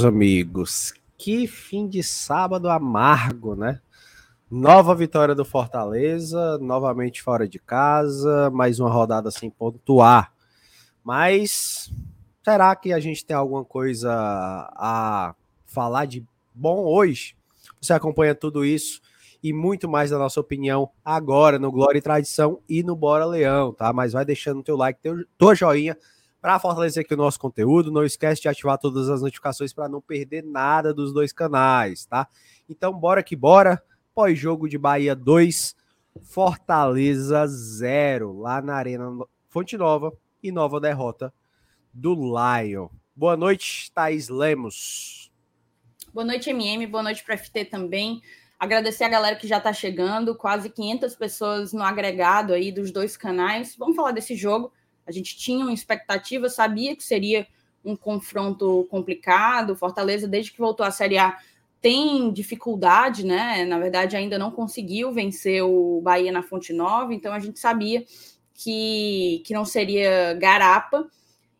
meus amigos, que fim de sábado amargo, né? Nova vitória do Fortaleza, novamente fora de casa, mais uma rodada sem pontuar. Mas será que a gente tem alguma coisa a falar de bom hoje? Você acompanha tudo isso e muito mais da nossa opinião agora no Glória e Tradição e no Bora Leão, tá? Mas vai deixando teu like, teu, tua joinha para fortalecer aqui o nosso conteúdo. Não esquece de ativar todas as notificações para não perder nada dos dois canais, tá? Então, bora que bora. Pós-jogo de Bahia 2, Fortaleza 0, lá na Arena Fonte Nova e nova derrota do Lion. Boa noite, Thaís Lemos. Boa noite, MM. Boa noite para FT também. Agradecer a galera que já está chegando, quase 500 pessoas no agregado aí dos dois canais. Vamos falar desse jogo. A gente tinha uma expectativa, sabia que seria um confronto complicado. Fortaleza, desde que voltou à Série A, tem dificuldade, né? Na verdade, ainda não conseguiu vencer o Bahia na Fonte Nova, então a gente sabia que, que não seria garapa.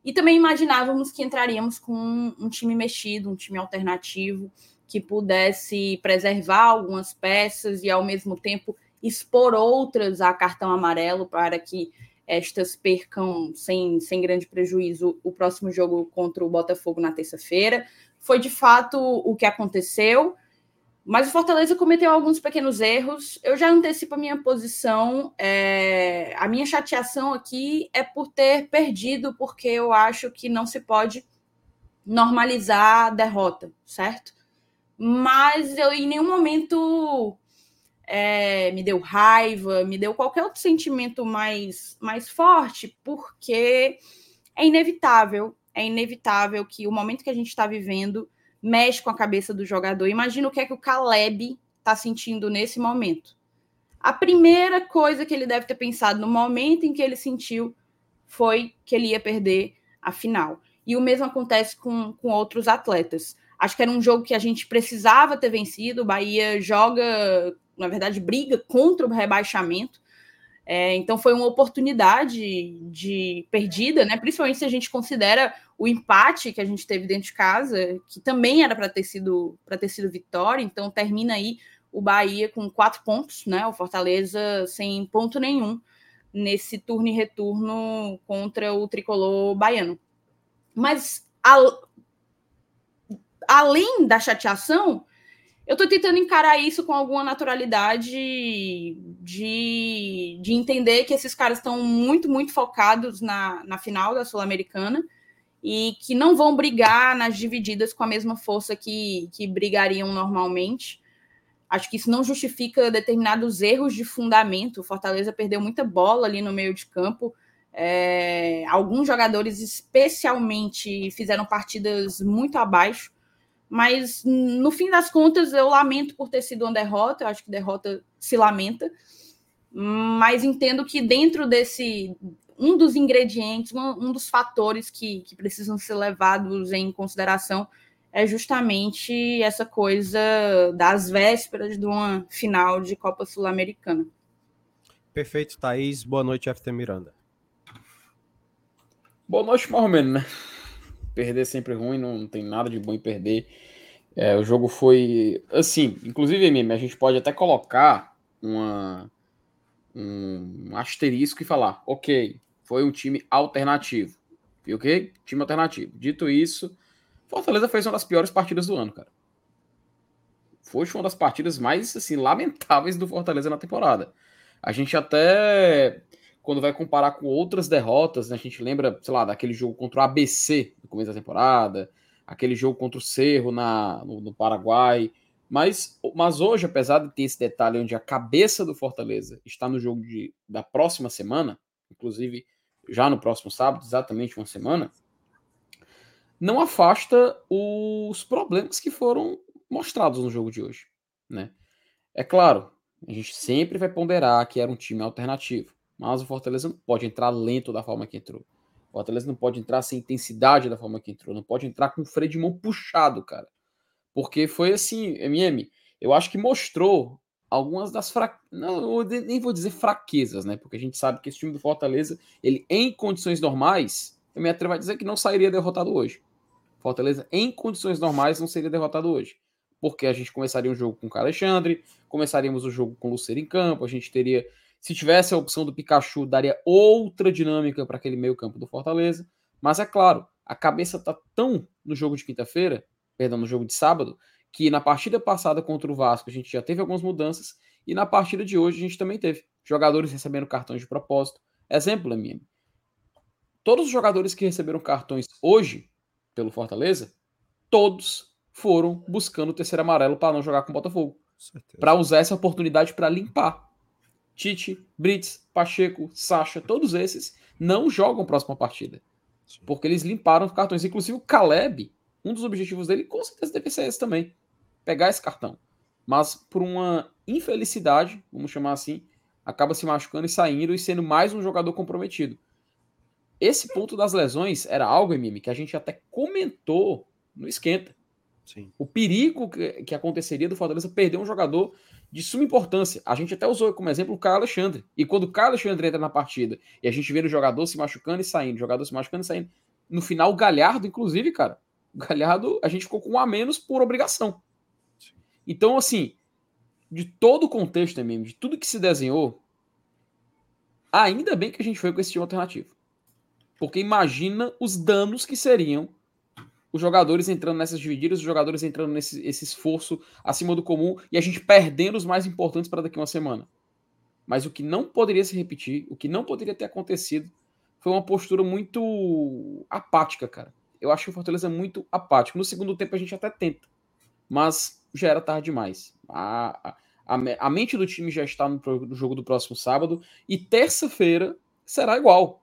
E também imaginávamos que entraríamos com um, um time mexido, um time alternativo, que pudesse preservar algumas peças e, ao mesmo tempo, expor outras a cartão amarelo para que estas percam sem, sem grande prejuízo o próximo jogo contra o Botafogo na terça-feira. Foi de fato o que aconteceu, mas o Fortaleza cometeu alguns pequenos erros. Eu já antecipo a minha posição. É... A minha chateação aqui é por ter perdido, porque eu acho que não se pode normalizar a derrota, certo? Mas eu em nenhum momento é, me deu raiva, me deu qualquer outro sentimento mais, mais forte, porque é inevitável, é inevitável que o momento que a gente está vivendo mexe com a cabeça do jogador. Imagina o que é que o Caleb está sentindo nesse momento. A primeira coisa que ele deve ter pensado no momento em que ele sentiu foi que ele ia perder a final. E o mesmo acontece com, com outros atletas. Acho que era um jogo que a gente precisava ter vencido. O Bahia joga na verdade, briga contra o rebaixamento. É, então foi uma oportunidade de perdida, né? Principalmente se a gente considera o empate que a gente teve dentro de casa, que também era para ter sido para ter sido vitória. Então termina aí o Bahia com quatro pontos, né? O Fortaleza sem ponto nenhum nesse turno e retorno contra o tricolor baiano. Mas a, além da chateação, eu estou tentando encarar isso com alguma naturalidade de, de entender que esses caras estão muito, muito focados na, na final da Sul-Americana e que não vão brigar nas divididas com a mesma força que, que brigariam normalmente. Acho que isso não justifica determinados erros de fundamento. O Fortaleza perdeu muita bola ali no meio de campo. É, alguns jogadores, especialmente, fizeram partidas muito abaixo. Mas no fim das contas, eu lamento por ter sido uma derrota. Eu acho que derrota se lamenta. Mas entendo que dentro desse. Um dos ingredientes, um, um dos fatores que, que precisam ser levados em consideração é justamente essa coisa das vésperas de uma final de Copa Sul-Americana. Perfeito, Thaís. Boa noite, FT Miranda. Boa noite, mais ou menos, né? Perder é sempre ruim, não tem nada de bom em perder. É, o jogo foi assim, inclusive, a gente pode até colocar uma, um asterisco e falar, ok, foi um time alternativo. Ok? Time alternativo. Dito isso, Fortaleza fez uma das piores partidas do ano, cara. Foi uma das partidas mais assim, lamentáveis do Fortaleza na temporada. A gente até quando vai comparar com outras derrotas, né, a gente lembra, sei lá, daquele jogo contra o ABC no começo da temporada, aquele jogo contra o Cerro na, no, no, Paraguai. Mas, mas hoje, apesar de ter esse detalhe onde a cabeça do Fortaleza está no jogo de, da próxima semana, inclusive já no próximo sábado, exatamente uma semana, não afasta os problemas que foram mostrados no jogo de hoje. Né? É claro, a gente sempre vai ponderar que era um time alternativo. Mas o Fortaleza não pode entrar lento da forma que entrou. O Fortaleza não pode entrar sem intensidade da forma que entrou. Não pode entrar com o freio de mão puxado, cara. Porque foi assim, MM, eu acho que mostrou algumas das fraquezas. Não, nem vou dizer fraquezas, né? Porque a gente sabe que esse time do Fortaleza, ele em condições normais, eu me atrevo a dizer que não sairia derrotado hoje. Fortaleza, em condições normais, não seria derrotado hoje. Porque a gente começaria um jogo com o Alexandre, começaríamos o jogo com o Luceiro em campo, a gente teria. Se tivesse a opção do Pikachu, daria outra dinâmica para aquele meio campo do Fortaleza. Mas é claro, a cabeça tá tão no jogo de quinta-feira, perdão, no jogo de sábado, que na partida passada contra o Vasco a gente já teve algumas mudanças e na partida de hoje a gente também teve jogadores recebendo cartões de propósito. Exemplo, MM. Todos os jogadores que receberam cartões hoje pelo Fortaleza, todos foram buscando o terceiro amarelo para não jogar com o Botafogo. Para usar essa oportunidade para limpar. Tite, Brits, Pacheco, Sacha, todos esses não jogam próxima partida. Porque eles limparam os cartões. Inclusive o Caleb, um dos objetivos dele, com certeza deve ser esse também. Pegar esse cartão. Mas por uma infelicidade, vamos chamar assim, acaba se machucando e saindo e sendo mais um jogador comprometido. Esse ponto das lesões era algo, Mimi, que a gente até comentou no esquenta. Sim. O perigo que, que aconteceria do Fortaleza perder um jogador de suma importância. A gente até usou como exemplo o Caio Alexandre. E quando o Caio Alexandre entra na partida e a gente vê o jogador se machucando e saindo, jogador se machucando e saindo, no final o Galhardo, inclusive, cara, o Galhardo, a gente ficou com um a menos por obrigação. Então, assim, de todo o contexto, mesmo, de tudo que se desenhou, ainda bem que a gente foi com esse time alternativo. Porque imagina os danos que seriam os jogadores entrando nessas divididas, os jogadores entrando nesse esse esforço acima do comum e a gente perdendo os mais importantes para daqui uma semana. Mas o que não poderia se repetir, o que não poderia ter acontecido, foi uma postura muito apática, cara. Eu acho que o Fortaleza é muito apático. No segundo tempo a gente até tenta, mas já era tarde demais. A, a, a mente do time já está no, no jogo do próximo sábado e terça-feira será igual.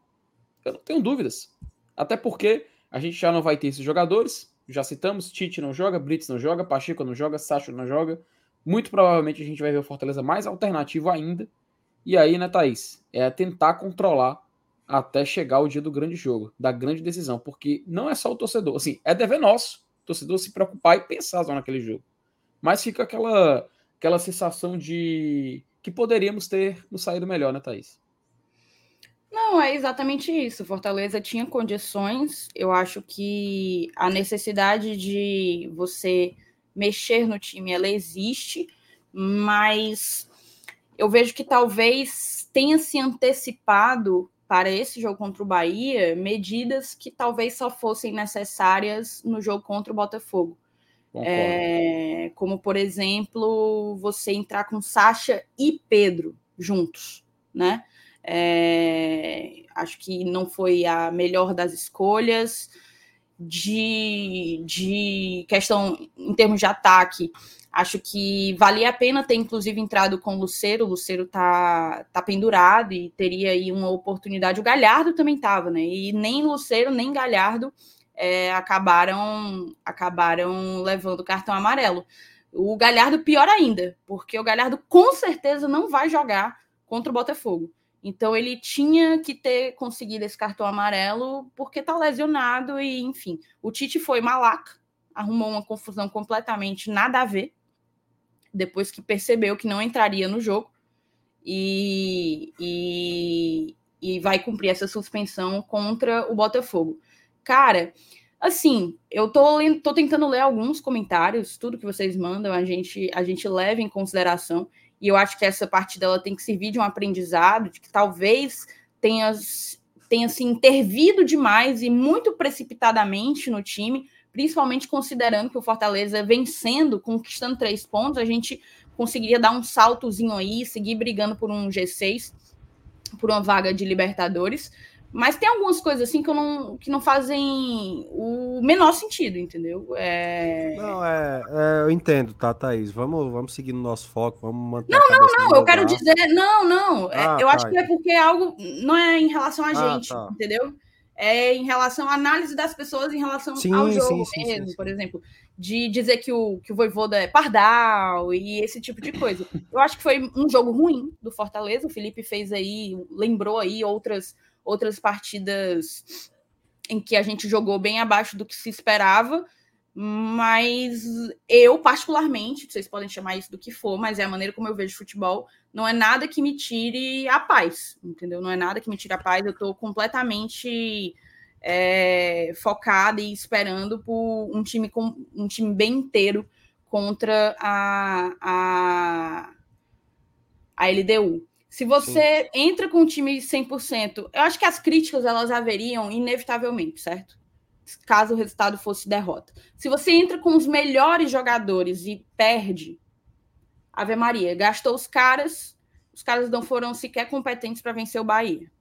Eu não tenho dúvidas. Até porque a gente já não vai ter esses jogadores. Já citamos, Tite não joga, Brits não joga, Pacheco não joga, Sacho não joga. Muito provavelmente a gente vai ver o Fortaleza mais alternativo ainda. E aí, né, Thaís? É tentar controlar até chegar o dia do grande jogo, da grande decisão. Porque não é só o torcedor. Assim, é dever nosso, o torcedor se preocupar e pensar só naquele jogo. Mas fica aquela, aquela sensação de que poderíamos ter nos saído melhor, né, Thaís? Não, é exatamente isso. Fortaleza tinha condições. Eu acho que a necessidade de você mexer no time, ela existe, mas eu vejo que talvez tenha se antecipado para esse jogo contra o Bahia medidas que talvez só fossem necessárias no jogo contra o Botafogo. É, como, por exemplo, você entrar com Sacha e Pedro juntos, né? É, acho que não foi a melhor das escolhas. De, de questão em termos de ataque, acho que valia a pena ter inclusive entrado com o Luceiro. O Luceiro tá, tá pendurado e teria aí uma oportunidade. O Galhardo também estava, né? E nem Luceiro nem Galhardo é, acabaram acabaram levando cartão amarelo. O Galhardo pior ainda, porque o Galhardo com certeza não vai jogar contra o Botafogo. Então ele tinha que ter conseguido esse cartão amarelo porque tá lesionado e enfim. O Tite foi malaca, arrumou uma confusão completamente nada a ver depois que percebeu que não entraria no jogo e, e, e vai cumprir essa suspensão contra o Botafogo. Cara, assim, eu tô, tô tentando ler alguns comentários, tudo que vocês mandam, a gente, a gente leva em consideração. E eu acho que essa partida ela tem que servir de um aprendizado, de que talvez tenha, tenha se intervido demais e muito precipitadamente no time, principalmente considerando que o Fortaleza vencendo, conquistando três pontos, a gente conseguiria dar um saltozinho aí, seguir brigando por um G6, por uma vaga de Libertadores. Mas tem algumas coisas assim que, não, que não fazem o menor sentido, entendeu? É... Não, é, é, eu entendo, tá, Thaís? Vamos, vamos seguir no nosso foco, vamos manter. Não, não, não, eu quero dizer. Não, não. É, ah, eu tá. acho que é porque é algo. Não é em relação a ah, gente, tá. entendeu? É em relação à análise das pessoas em relação sim, ao jogo sim, mesmo, sim, por exemplo. De dizer que o, que o Voivoda é pardal e esse tipo de coisa. Eu acho que foi um jogo ruim do Fortaleza. O Felipe fez aí, lembrou aí outras outras partidas em que a gente jogou bem abaixo do que se esperava, mas eu, particularmente, vocês podem chamar isso do que for, mas é a maneira como eu vejo futebol, não é nada que me tire a paz, entendeu? Não é nada que me tire a paz, eu estou completamente é, focada e esperando por um time com um time bem inteiro contra a, a, a LDU. Se você Sim. entra com um time 100%, eu acho que as críticas elas haveriam inevitavelmente, certo? Caso o resultado fosse derrota. Se você entra com os melhores jogadores e perde, Ave Maria, gastou os caras, os caras não foram sequer competentes para vencer o Bahia.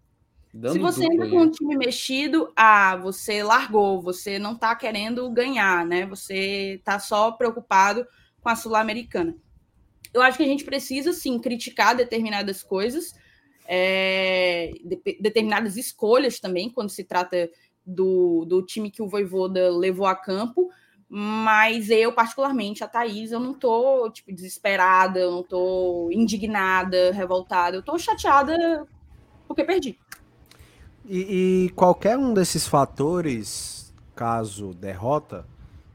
Dando Se você entra com um time mexido, ah, você largou, você não está querendo ganhar, né? Você está só preocupado com a Sul-Americana. Eu acho que a gente precisa, sim, criticar determinadas coisas, é, de, determinadas escolhas também, quando se trata do, do time que o Voivoda levou a campo, mas eu, particularmente, a Thaís, eu não tô, tipo, desesperada, eu não tô indignada, revoltada, eu tô chateada porque perdi. E, e, qualquer um desses fatores, caso derrota,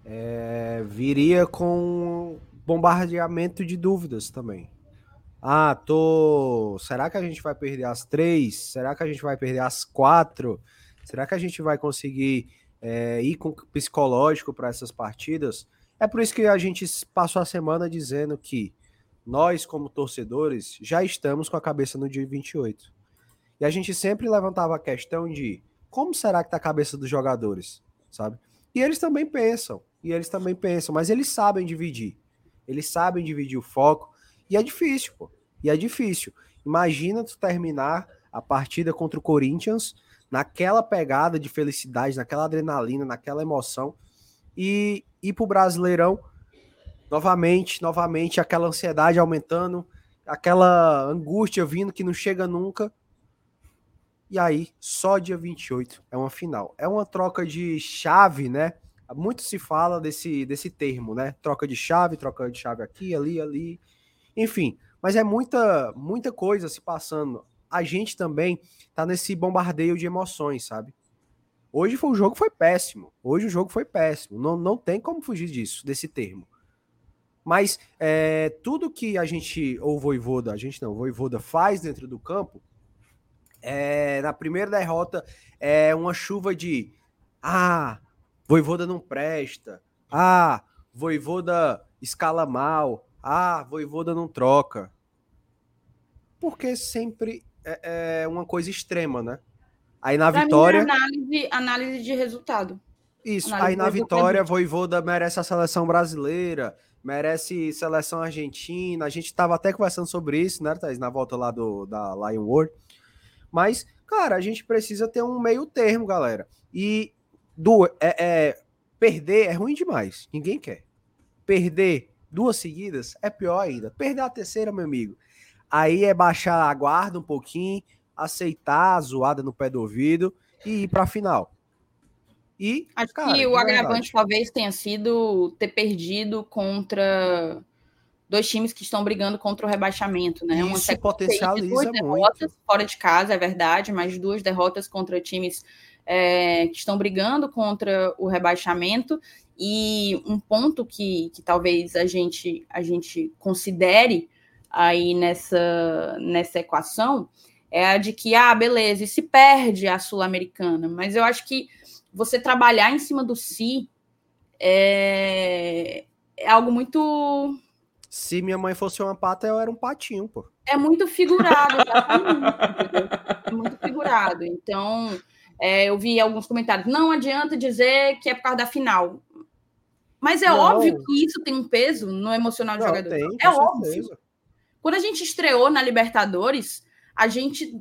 é, viria com bombardeamento de dúvidas também. Ah, tô. Será que a gente vai perder as três? Será que a gente vai perder as quatro? Será que a gente vai conseguir é, ir com psicológico para essas partidas? É por isso que a gente passou a semana dizendo que nós, como torcedores, já estamos com a cabeça no dia 28. E a gente sempre levantava a questão de como será que tá a cabeça dos jogadores, sabe? E eles também pensam, e eles também pensam, mas eles sabem dividir. Eles sabem dividir o foco, e é difícil, pô. E é difícil. Imagina tu terminar a partida contra o Corinthians naquela pegada de felicidade, naquela adrenalina, naquela emoção, e ir pro Brasileirão novamente, novamente, aquela ansiedade aumentando, aquela angústia vindo que não chega nunca, e aí, só dia 28 é uma final. É uma troca de chave, né? Muito se fala desse, desse termo, né? Troca de chave, troca de chave aqui, ali, ali. Enfim, mas é muita, muita coisa se passando. A gente também tá nesse bombardeio de emoções, sabe? Hoje foi, o jogo foi péssimo. Hoje o jogo foi péssimo. Não, não tem como fugir disso, desse termo. Mas é, tudo que a gente, ou Voivoda, a gente não, Voivoda faz dentro do campo, é, na primeira derrota é uma chuva de ah, Voivoda não presta, ah, Voivoda escala mal, ah, Voivoda não troca. Porque sempre é, é uma coisa extrema, né? Aí na pra vitória. Mim, análise, análise de resultado. Isso, análise aí na vitória, Voivoda merece a seleção brasileira, merece seleção argentina. A gente estava até conversando sobre isso, né, Thaís, na volta lá do, da Lion World. Mas, cara, a gente precisa ter um meio termo, galera. E do, é, é, perder é ruim demais. Ninguém quer. Perder duas seguidas é pior ainda. Perder a terceira, meu amigo. Aí é baixar a guarda um pouquinho, aceitar a zoada no pé do ouvido e ir para a final. E, Acho cara, que o agravante talvez tenha sido ter perdido contra dois times que estão brigando contra o rebaixamento, né? Isso Uma potencializa duas muito. derrotas fora de casa, é verdade, mas duas derrotas contra times é, que estão brigando contra o rebaixamento. E um ponto que, que talvez a gente, a gente considere aí nessa, nessa equação é a de que, ah, beleza, e se perde a Sul-Americana, mas eu acho que você trabalhar em cima do si é, é algo muito se minha mãe fosse uma pata, eu era um patinho, pô. É muito figurado, é muito figurado. Então, é, eu vi alguns comentários. Não adianta dizer que é por causa da final. Mas é não. óbvio que isso tem um peso no emocional do não, jogador. Tem, é óbvio. Quando a gente estreou na Libertadores, a gente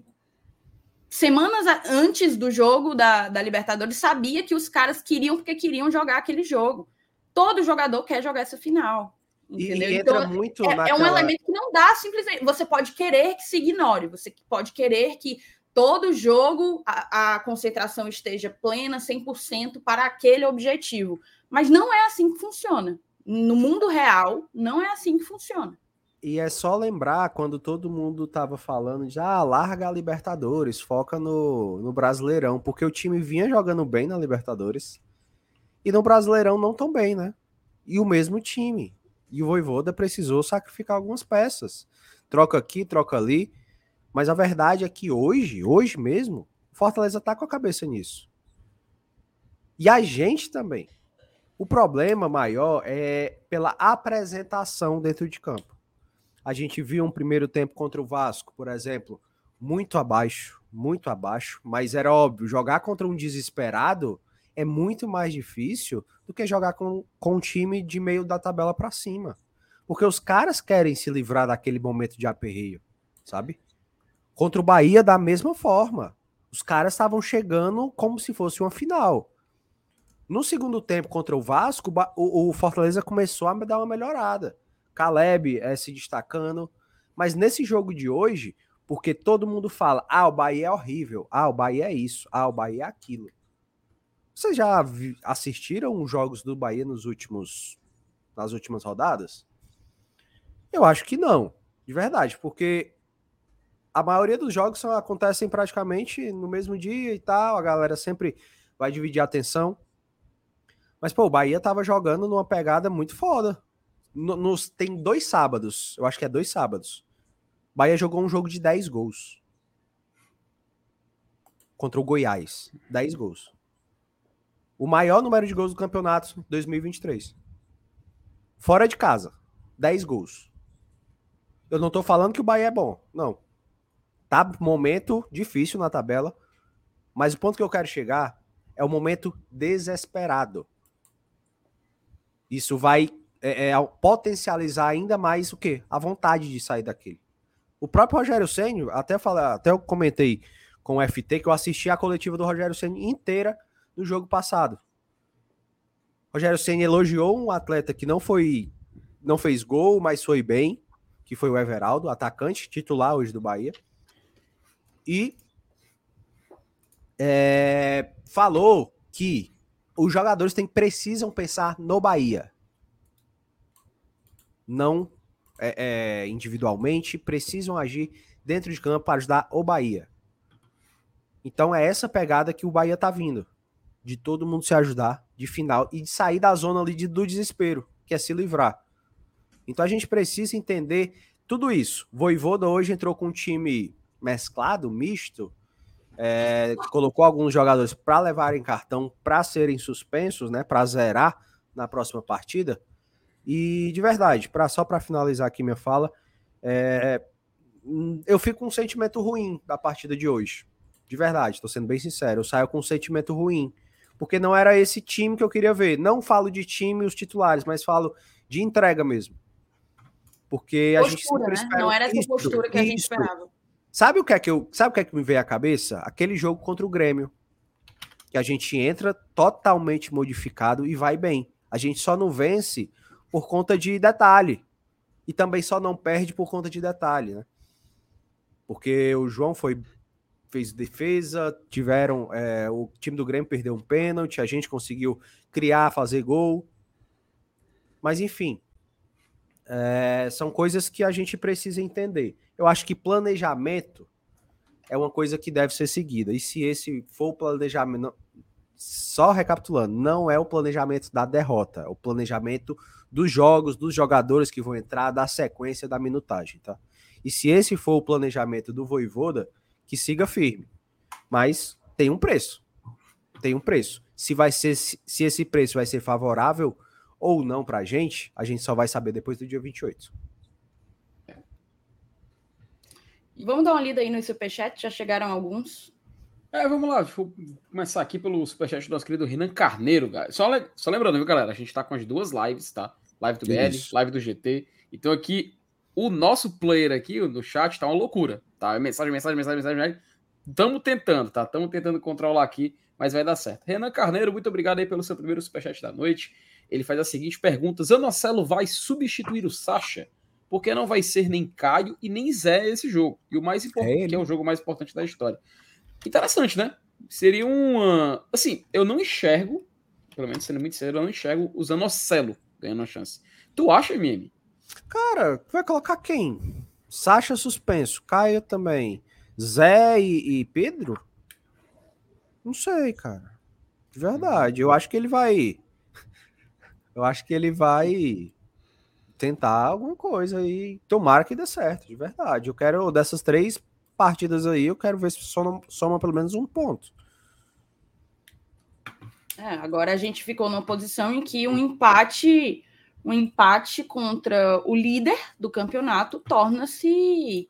semanas antes do jogo da, da Libertadores, sabia que os caras queriam porque queriam jogar aquele jogo. Todo jogador quer jogar essa final. Entendeu? E, entra então, muito é, naquela... é um elemento que não dá simplesmente. Você pode querer que se ignore, você pode querer que todo jogo a, a concentração esteja plena, 100% para aquele objetivo. Mas não é assim que funciona. No mundo real, não é assim que funciona. E é só lembrar quando todo mundo tava falando de ah, larga a Libertadores, foca no, no Brasileirão, porque o time vinha jogando bem na Libertadores e no Brasileirão não tão bem, né? E o mesmo time. E o Voivoda precisou sacrificar algumas peças. Troca aqui, troca ali. Mas a verdade é que hoje, hoje mesmo, Fortaleza tá com a cabeça nisso. E a gente também. O problema maior é pela apresentação dentro de campo. A gente viu um primeiro tempo contra o Vasco, por exemplo, muito abaixo, muito abaixo, mas era óbvio, jogar contra um desesperado é muito mais difícil do que jogar com, com um time de meio da tabela para cima. Porque os caras querem se livrar daquele momento de aperreio, sabe? Contra o Bahia, da mesma forma. Os caras estavam chegando como se fosse uma final. No segundo tempo contra o Vasco, o, Fortaleza começou a dar uma melhorada. Caleb é, se destacando. Mas nesse jogo de hoje, porque todo mundo fala: ah, o Bahia é horrível, ah, o Bahia é isso, ah, o Bahia é aquilo. Vocês já assistiram os jogos do Bahia nos últimos, nas últimas rodadas? Eu acho que não, de verdade, porque a maioria dos jogos acontecem praticamente no mesmo dia e tal, a galera sempre vai dividir a atenção. Mas, pô, o Bahia tava jogando numa pegada muito foda. No, nos, tem dois sábados, eu acho que é dois sábados. O Bahia jogou um jogo de 10 gols. Contra o Goiás. 10 gols. O maior número de gols do campeonato 2023. Fora de casa. 10 gols. Eu não tô falando que o Bahia é bom. Não. Tá momento difícil na tabela. Mas o ponto que eu quero chegar é o momento desesperado. Isso vai é, é, potencializar ainda mais o quê? A vontade de sair daquele. O próprio Rogério Senna, até até eu comentei com o FT que eu assisti a coletiva do Rogério Senna inteira no jogo passado. Rogério Senna elogiou um atleta que não foi não fez gol, mas foi bem, que foi o Everaldo, atacante titular hoje do Bahia. E é, falou que os jogadores têm, precisam pensar no Bahia. Não é, é, individualmente, precisam agir dentro de campo para ajudar o Bahia. Então é essa pegada que o Bahia tá vindo. De todo mundo se ajudar de final e de sair da zona ali de, do desespero, que é se livrar. Então a gente precisa entender tudo isso. Voivoda hoje entrou com um time mesclado, misto, é, colocou alguns jogadores para levarem cartão para serem suspensos, né, para zerar na próxima partida. E de verdade, para só para finalizar aqui minha fala, é, eu fico com um sentimento ruim da partida de hoje. De verdade, estou sendo bem sincero, eu saio com um sentimento ruim, porque não era esse time que eu queria ver. Não falo de time os titulares, mas falo de entrega mesmo. Porque postura, a gente né? não era essa postura que a gente esperava. Sabe o que é que eu, sabe o que é que me veio à cabeça? Aquele jogo contra o Grêmio, que a gente entra totalmente modificado e vai bem. A gente só não vence por conta de detalhe e também só não perde por conta de detalhe, né? Porque o João foi fez defesa, tiveram é, o time do Grêmio perdeu um pênalti, a gente conseguiu criar, fazer gol, mas enfim, é, são coisas que a gente precisa entender. Eu acho que planejamento é uma coisa que deve ser seguida. E se esse for o planejamento, só recapitulando, não é o planejamento da derrota, é o planejamento dos jogos, dos jogadores que vão entrar, da sequência da minutagem, tá? E se esse for o planejamento do Voivoda, que siga firme. Mas tem um preço. Tem um preço. Se vai ser se esse preço vai ser favorável ou não para a gente, a gente só vai saber depois do dia 28. Vamos dar uma lida aí no superchat, já chegaram alguns. É, vamos lá, vou começar aqui pelo superchat do nosso querido Renan Carneiro, cara. Só, só lembrando, viu, galera? A gente tá com as duas lives, tá? Live do BL, Isso. live do GT. Então aqui, o nosso player aqui no chat tá uma loucura, tá? Mensagem, mensagem, mensagem, mensagem. Estamos tentando, tá? Estamos tentando controlar aqui, mas vai dar certo. Renan Carneiro, muito obrigado aí pelo seu primeiro superchat da noite ele faz a seguinte pergunta: Zanocelo vai substituir o Sacha? Porque não vai ser nem Caio e nem Zé esse jogo. E o mais importante, é que é o jogo mais importante da história. Interessante, né? Seria uma. Assim, eu não enxergo, pelo menos sendo muito sério, eu não enxergo o Zanocelo ganhando a chance. Tu acha, MM? Cara, vai colocar quem? Sacha suspenso, Caio também. Zé e, e Pedro? Não sei, cara. De verdade. Eu acho que ele vai eu acho que ele vai tentar alguma coisa e tomara que dê certo, de verdade. Eu quero, dessas três partidas aí, eu quero ver se soma, soma pelo menos um ponto. É, agora a gente ficou numa posição em que um empate, um empate contra o líder do campeonato torna-se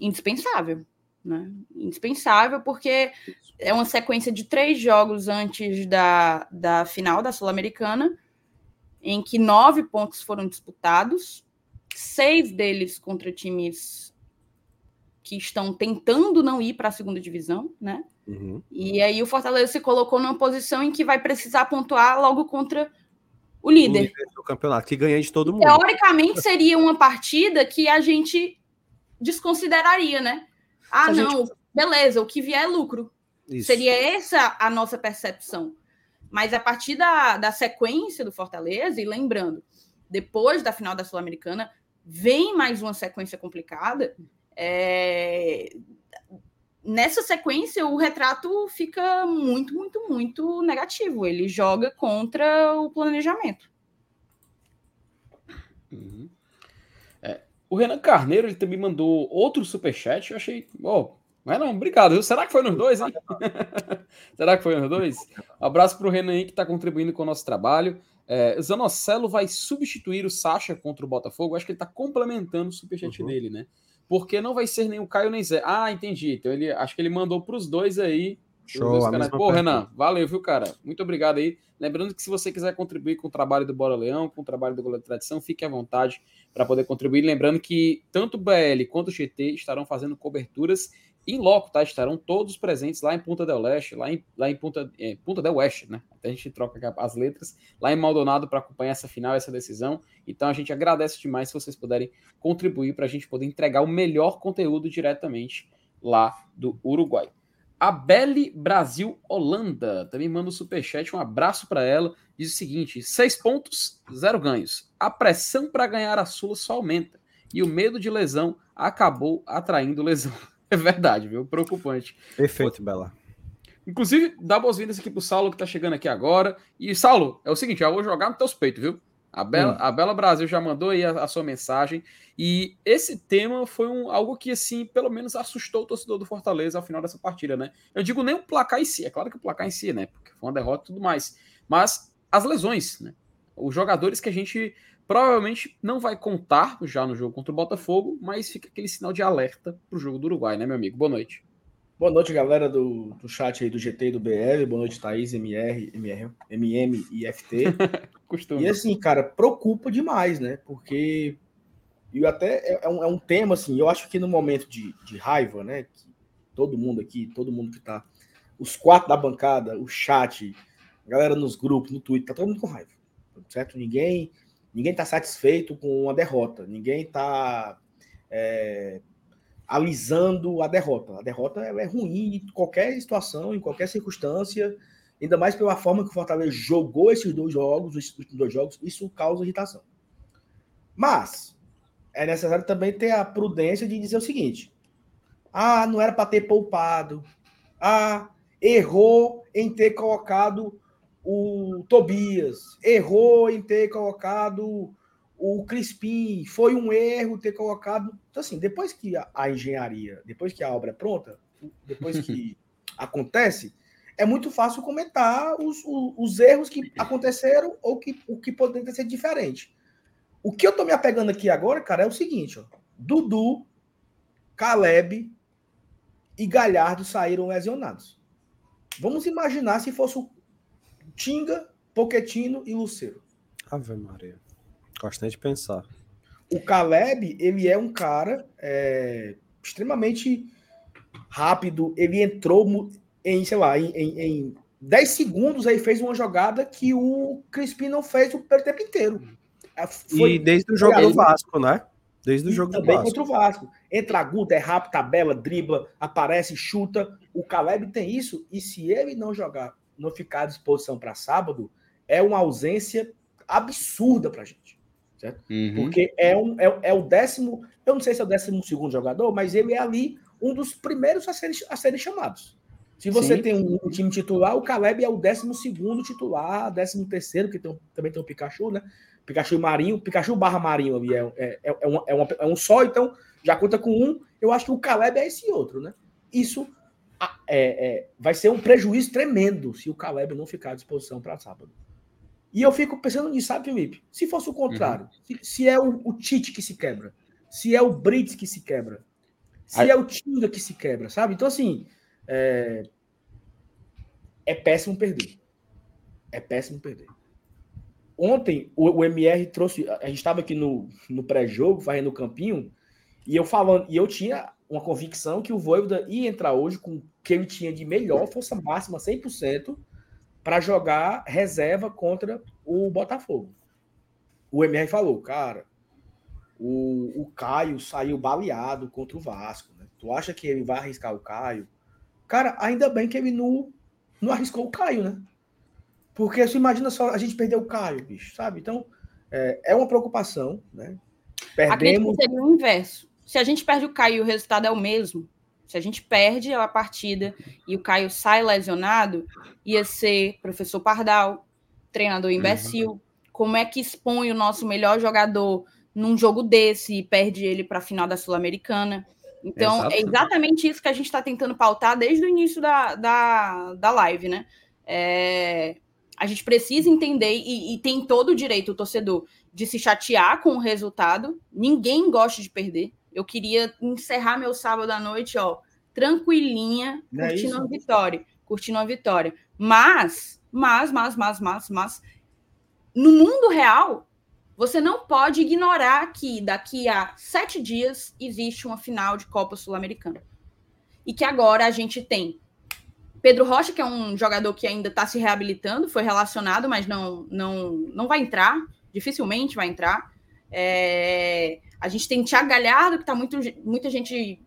indispensável. Né? Indispensável, porque é uma sequência de três jogos antes da, da final da Sul-Americana, em que nove pontos foram disputados, seis deles contra times que estão tentando não ir para a segunda divisão, né? Uhum. E aí o Fortaleza se colocou numa posição em que vai precisar pontuar logo contra o líder. O líder do campeonato, que ganha de todo mundo. Teoricamente seria uma partida que a gente desconsideraria, né? Ah, não, gente... beleza, o que vier é lucro. Isso. Seria essa a nossa percepção. Mas a partir da, da sequência do Fortaleza, e lembrando, depois da final da Sul-Americana, vem mais uma sequência complicada. É... Nessa sequência, o retrato fica muito, muito, muito negativo. Ele joga contra o planejamento. Uhum. É, o Renan Carneiro ele também mandou outro superchat. Eu achei. Oh, mas não, obrigado. Será que foi nos dois, hein? Será que foi nos dois? Um abraço para o Renan aí que está contribuindo com o nosso trabalho. É, Zanocelo vai substituir o Sacha contra o Botafogo. Acho que ele está complementando o superchat uhum. dele, né? Porque não vai ser nem o Caio nem Zé. Ah, entendi. Então ele acho que ele mandou para os dois aí. Show, dois Pô, Renan, valeu, viu, cara? Muito obrigado aí. Lembrando que se você quiser contribuir com o trabalho do Bora Leão, com o trabalho do Goleiro de Tradição, fique à vontade para poder contribuir. Lembrando que tanto o BL quanto o GT estarão fazendo coberturas em loco, tá? Estarão todos presentes lá em Punta del Leste, lá em, lá em Punta, é, Punta del Oeste, né? Até a gente troca as letras, lá em Maldonado para acompanhar essa final, essa decisão. Então a gente agradece demais se vocês puderem contribuir para a gente poder entregar o melhor conteúdo diretamente lá do Uruguai. A Belle Brasil Holanda também manda um superchat, um abraço para ela. Diz o seguinte: seis pontos, zero ganhos. A pressão para ganhar a Sula só aumenta. E o medo de lesão acabou atraindo lesão. É verdade, viu? Preocupante. Perfeito, Bela. Inclusive, dá boas-vindas aqui pro Saulo que tá chegando aqui agora. E, Saulo, é o seguinte, eu vou jogar no teus peitos, viu? A Bela, hum. a Bela Brasil já mandou aí a, a, sua mensagem. E esse tema foi um, algo que, assim, pelo menos assustou o torcedor do Fortaleza ao final dessa partida, né? Eu digo nem o placar em si, é claro que o placar em si, né? Porque foi uma derrota e tudo mais. Mas as lesões, né? Os jogadores que a gente Provavelmente não vai contar já no jogo contra o Botafogo, mas fica aquele sinal de alerta para o jogo do Uruguai, né, meu amigo? Boa noite. Boa noite, galera do, do chat aí do GT e do BL. Boa noite, Thaís, MR, MR MM e FT. E assim, cara, preocupa demais, né? Porque eu até é, é, um, é um tema assim, eu acho que no momento de, de raiva, né? Que todo mundo aqui, todo mundo que tá, os quatro da bancada, o chat, a galera nos grupos, no Twitter, tá todo mundo com raiva. Certo? Ninguém Ninguém está satisfeito com uma derrota. Ninguém está é, alisando a derrota. A derrota é ruim em qualquer situação, em qualquer circunstância. Ainda mais pela forma que o Fortaleza jogou esses dois jogos, esses dois jogos, isso causa irritação. Mas é necessário também ter a prudência de dizer o seguinte: ah, não era para ter poupado. Ah, errou em ter colocado o Tobias, errou em ter colocado o Crispim, foi um erro ter colocado. Então, assim, depois que a, a engenharia, depois que a obra é pronta, depois que acontece, é muito fácil comentar os, os, os, erros que aconteceram ou que, o que poderia ter sido diferente. O que eu tô me apegando aqui agora, cara, é o seguinte: ó, Dudu, Caleb e Galhardo saíram lesionados. Vamos imaginar se fosse o Tinga, Poquetino e Luceiro. Ave Maria. Gosto de pensar. O Caleb, ele é um cara é, extremamente rápido. Ele entrou em, sei lá, em, em, em 10 segundos aí fez uma jogada que o Crispim não fez o tempo inteiro. É, foi, e desde o jogo do Vasco, né? Desde o jogo também do Vasco. contra o Vasco. Entra agudo, é rápido, tabela, dribla, aparece, chuta. O Caleb tem isso. E se ele não jogar não ficar à disposição para sábado é uma ausência absurda para a gente. Certo? Uhum. Porque é, um, é, é, o décimo, eu não sei se é o décimo segundo jogador, mas ele é ali um dos primeiros a serem, a serem chamados. Se você Sim. tem um, um, time titular, o Caleb é o décimo segundo titular, décimo terceiro, que tem, também tem o Pikachu, né? Pikachu e Marinho, Pikachu barra Marinho ali é, é, é, é, uma, é um só, então já conta com um. Eu acho que o Caleb é esse outro, né? Isso é, é, vai ser um prejuízo tremendo se o Caleb não ficar à disposição para sábado. E eu fico pensando nisso, sabe, Felipe? Se fosse o contrário, uhum. se, se, é o, o Tite que se quebra, se é o Brits que se quebra, se Aí... é o Tinga que se quebra, sabe? Então, assim, é, é péssimo perder. É péssimo perder. Ontem, o, o MR trouxe. A gente estava aqui no, no pré-jogo, fazendo o campinho, e eu falando, e eu tinha uma convicção que o Voivoda ia entrar hoje com o que ele tinha de melhor, força máxima, 100%, para jogar reserva contra o Botafogo. O MR falou, cara, o, o Caio saiu baleado contra o Vasco. Né? Tu acha que ele vai arriscar o Caio? Cara, ainda bem que ele não, não arriscou o Caio, né? Porque você imagina só a gente perder o Caio, bicho, sabe? Então, é, é uma preocupação, né? Perdemos... Acredito que seria o inverso. Se a gente perde o Caio e o resultado é o mesmo, se a gente perde a partida e o Caio sai lesionado, ia ser professor Pardal, treinador imbecil. Uhum. Como é que expõe o nosso melhor jogador num jogo desse e perde ele para a final da Sul-Americana? Então, Exato. é exatamente isso que a gente está tentando pautar desde o início da, da, da live, né? É, a gente precisa entender e, e, tem todo o direito, o torcedor, de se chatear com o resultado. Ninguém gosta de perder. Eu queria encerrar meu sábado à noite, ó, tranquilinha, Não é curtindo é uma vitória, curtindo uma vitória. Mas, mas, mas, mas, mas, mas, no mundo real, você não pode ignorar que daqui a sete dias existe uma final de Copa Sul-Americana. E que agora a gente tem Pedro Rocha, que é um jogador que ainda está se reabilitando, foi relacionado, mas não, não, não vai entrar, dificilmente vai entrar. É, a gente tem Thiago Galhardo, que está muito, muita gente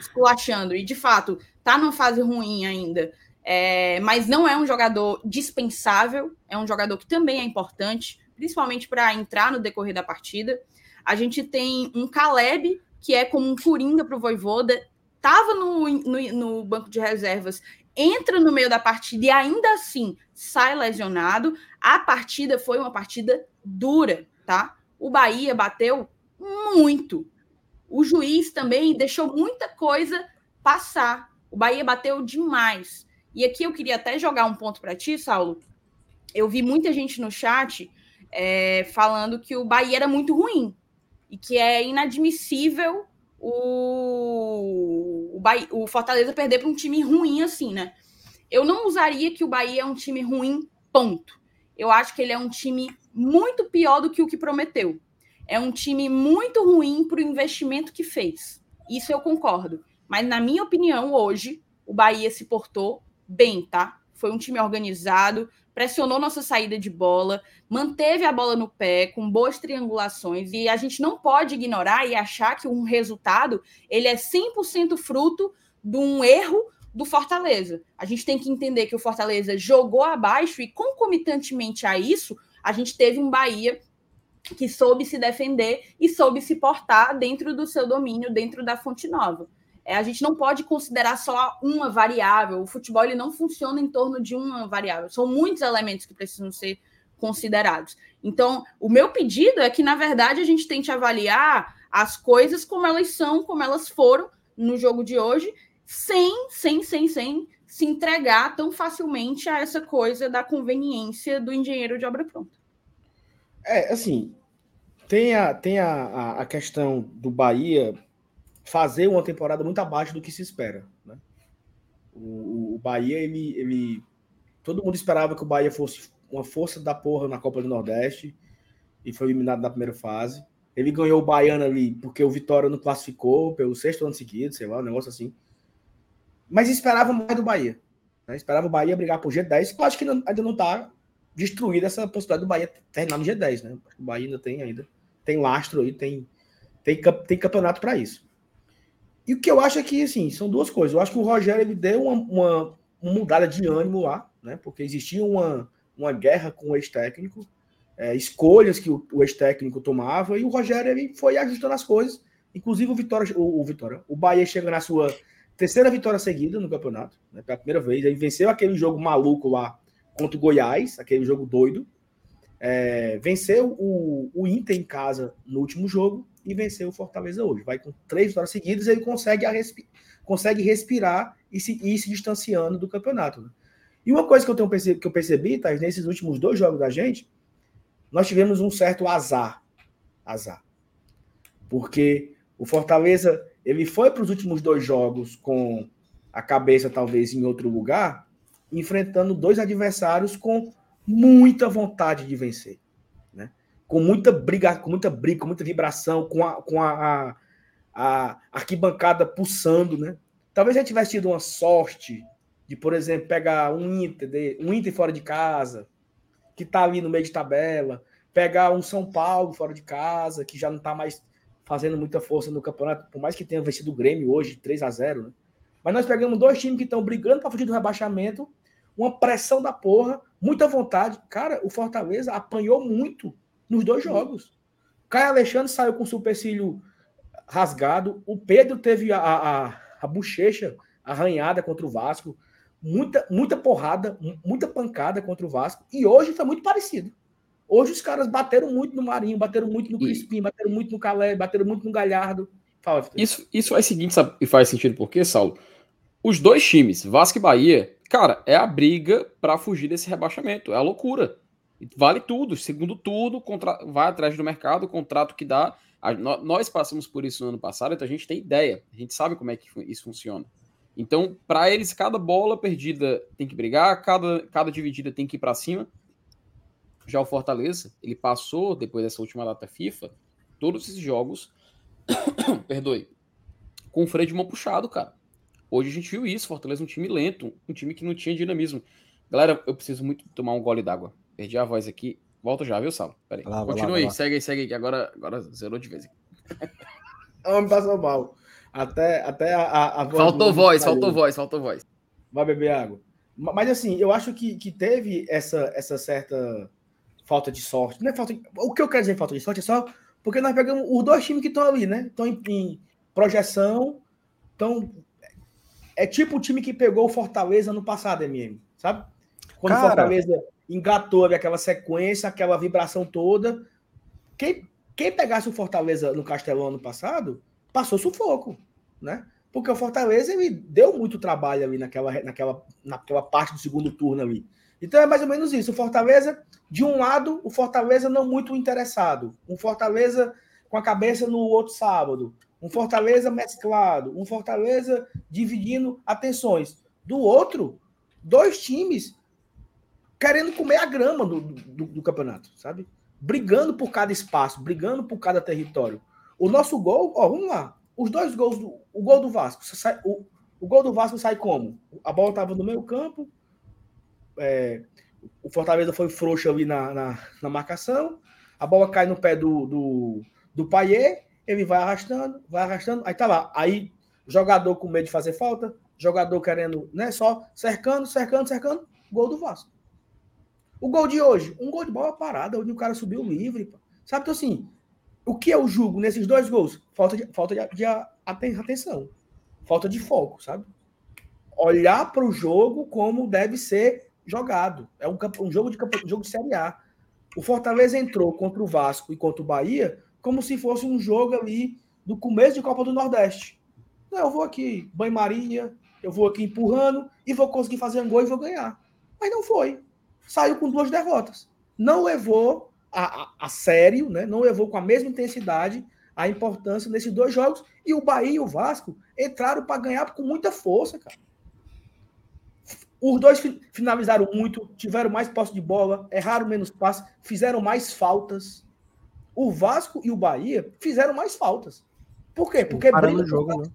esculachando, e de fato está numa fase ruim ainda, é, mas não é um jogador dispensável, é um jogador que também é importante, principalmente para entrar no decorrer da partida. A gente tem um Caleb, que é como um coringa para o Voivoda, estava no, no, no banco de reservas, entra no meio da partida e ainda assim sai lesionado. A partida foi uma partida dura, tá? O Bahia bateu muito. O juiz também deixou muita coisa passar. O Bahia bateu demais. E aqui eu queria até jogar um ponto para ti, Saulo. Eu vi muita gente no chat é, falando que o Bahia era muito ruim e que é inadmissível o, o, Bahia, o Fortaleza perder para um time ruim assim, né? Eu não usaria que o Bahia é um time ruim, ponto. Eu acho que ele é um time muito pior do que o que prometeu. É um time muito ruim para o investimento que fez. Isso eu concordo. Mas, na minha opinião, hoje, o Bahia se portou bem, tá? Foi um time organizado, pressionou nossa saída de bola, manteve a bola no pé, com boas triangulações, e a gente não pode ignorar e achar que um resultado ele é 100% fruto de um erro do Fortaleza. A gente tem que entender que o Fortaleza jogou abaixo e, concomitantemente a isso, a gente teve um Bahia que soube se defender e soube se portar dentro do seu domínio, dentro da Fonte Nova. É, a gente não pode considerar só uma variável. O futebol ele não funciona em torno de uma variável. São muitos elementos que precisam ser considerados. Então, o meu pedido é que, na verdade, a gente tente avaliar as coisas como elas são, como elas foram no jogo de hoje, sem, sem, sem, sem se entregar tão facilmente a essa coisa da conveniência do engenheiro de obra pronta. É, assim, tem a, tem a, a questão do Bahia fazer uma temporada muito abaixo do que se espera. Né? O, o, Bahia, ele, ele. Todo mundo esperava que o Bahia fosse uma força da porra na Copa do Nordeste e foi eliminado na primeira fase. Ele ganhou o Baiano ali porque o Vitória não classificou pelo sexto ano seguido, sei lá, um negócio assim. Mas esperava mais do Bahia. Né? Esperava o Bahia brigar por G10, que eu acho que ainda não está destruir essa possibilidade do Bahia terminar no G10, né? O Bahia ainda tem ainda tem lastro aí, tem tem, tem campeonato para isso. E o que eu acho é que assim, são duas coisas. Eu acho que o Rogério ele deu uma, uma, uma mudada de ânimo lá, né? Porque existia uma, uma guerra com o ex-técnico, é, escolhas que o, o ex-técnico tomava, e o Rogério ele foi ajustando as coisas. Inclusive o Vitória, o, o Vitória, o Bahia chega na sua terceira vitória seguida no campeonato, né, pela primeira vez. Ele venceu aquele jogo maluco lá contra o Goiás, aquele jogo doido. É, venceu o, o Inter em casa no último jogo e venceu o Fortaleza hoje. Vai com três vitórias seguidas, ele consegue, respi consegue respirar e se, ir se distanciando do campeonato. Né? E uma coisa que eu, tenho percebido, que eu percebi, tá, nesses últimos dois jogos da gente, nós tivemos um certo azar. Azar. Porque o Fortaleza, ele foi para os últimos dois jogos com a cabeça talvez em outro lugar, enfrentando dois adversários com muita vontade de vencer, né? Com muita briga, com muita briga, com muita vibração, com a, com a, a, a arquibancada pulsando, né? Talvez gente tivesse tido uma sorte de, por exemplo, pegar um Inter, de, um Inter fora de casa, que está ali no meio de tabela, pegar um São Paulo fora de casa, que já não está mais fazendo muita força no campeonato, por mais que tenha vencido o Grêmio hoje, 3 a 0 né? Mas nós pegamos dois times que estão brigando para fugir do rebaixamento, uma pressão da porra, muita vontade. Cara, o Fortaleza apanhou muito nos dois jogos. Caio Alexandre saiu com o supercílio rasgado, o Pedro teve a, a, a bochecha arranhada contra o Vasco, muita, muita porrada, muita pancada contra o Vasco, e hoje foi muito parecido. Hoje os caras bateram muito no Marinho, bateram muito no Crispim, e... bateram muito no Calé, bateram muito no Galhardo. Fala, isso, isso faz seguinte, sabe, e faz sentido por quê, Saulo? Os dois times, Vasco e Bahia, cara, é a briga para fugir desse rebaixamento. É a loucura. Vale tudo, segundo tudo, contra... vai atrás do mercado, o contrato que dá. A... nós passamos por isso no ano passado, então a gente tem ideia, a gente sabe como é que isso funciona. Então, para eles, cada bola perdida tem que brigar, cada, cada dividida tem que ir para cima. Já o Fortaleza, ele passou, depois dessa última data FIFA, todos esses jogos, perdoe, com o freio de mão puxado, cara. Hoje a gente viu isso, Fortaleza um time lento, um time que não tinha dinamismo. Galera, eu preciso muito tomar um gole d'água. Perdi a voz aqui. Volta já, viu, Sal? Peraí. Lá, Continua lá, aí, lá. segue aí, segue aí, que agora, agora zerou de vez. Homem passou mal. Até, até a, a Faltou voz, faltou voz, faltou voz. Vai beber água. Mas assim, eu acho que, que teve essa, essa certa falta de sorte. Não é falta de... O que eu quero dizer falta de sorte é só porque nós pegamos os dois times que estão ali, né? Estão em, em projeção, estão é tipo o time que pegou o Fortaleza no passado, MM, sabe? Quando Cara... o Fortaleza engatou aquela sequência, aquela vibração toda. Quem, quem pegasse o Fortaleza no Castelão ano passado, passou sufoco, né? Porque o Fortaleza ele deu muito trabalho ali naquela, naquela, naquela parte do segundo turno ali. Então é mais ou menos isso. O Fortaleza, de um lado, o Fortaleza não muito interessado. Um Fortaleza com a cabeça no outro sábado um Fortaleza mesclado, um Fortaleza dividindo atenções. Do outro, dois times querendo comer a grama do, do, do, campeonato, sabe? Brigando por cada espaço, brigando por cada território. O nosso gol, ó, vamos lá. Os dois gols, do, o gol do Vasco, sai, o, o gol do Vasco sai como? A bola estava no meio campo, é, o Fortaleza foi frouxo ali na, na, na, marcação, a bola cai no pé do, do, do Paier, ele vai arrastando, vai arrastando, aí tá lá. Aí, jogador com medo de fazer falta, jogador querendo, né, só cercando, cercando, cercando, gol do Vasco. O gol de hoje, um gol de bola parada, onde o cara subiu livre. Sabe, então assim, o que eu julgo nesses dois gols? Falta de, falta de, de atenção, falta de foco, sabe? Olhar para o jogo como deve ser jogado. É um, um jogo de um jogo de Série A. O Fortaleza entrou contra o Vasco e contra o Bahia como se fosse um jogo ali do começo de Copa do Nordeste. Não, eu vou aqui, banho-maria, eu vou aqui empurrando e vou conseguir fazer um gol e vou ganhar. Mas não foi. Saiu com duas derrotas. Não levou a, a, a sério, né? não levou com a mesma intensidade a importância nesses dois jogos. E o Bahia e o Vasco entraram para ganhar com muita força, cara. Os dois finalizaram muito, tiveram mais posse de bola, erraram menos passes, fizeram mais faltas o Vasco e o Bahia fizeram mais faltas. Por quê? Porque briga, jogo, por cada, né?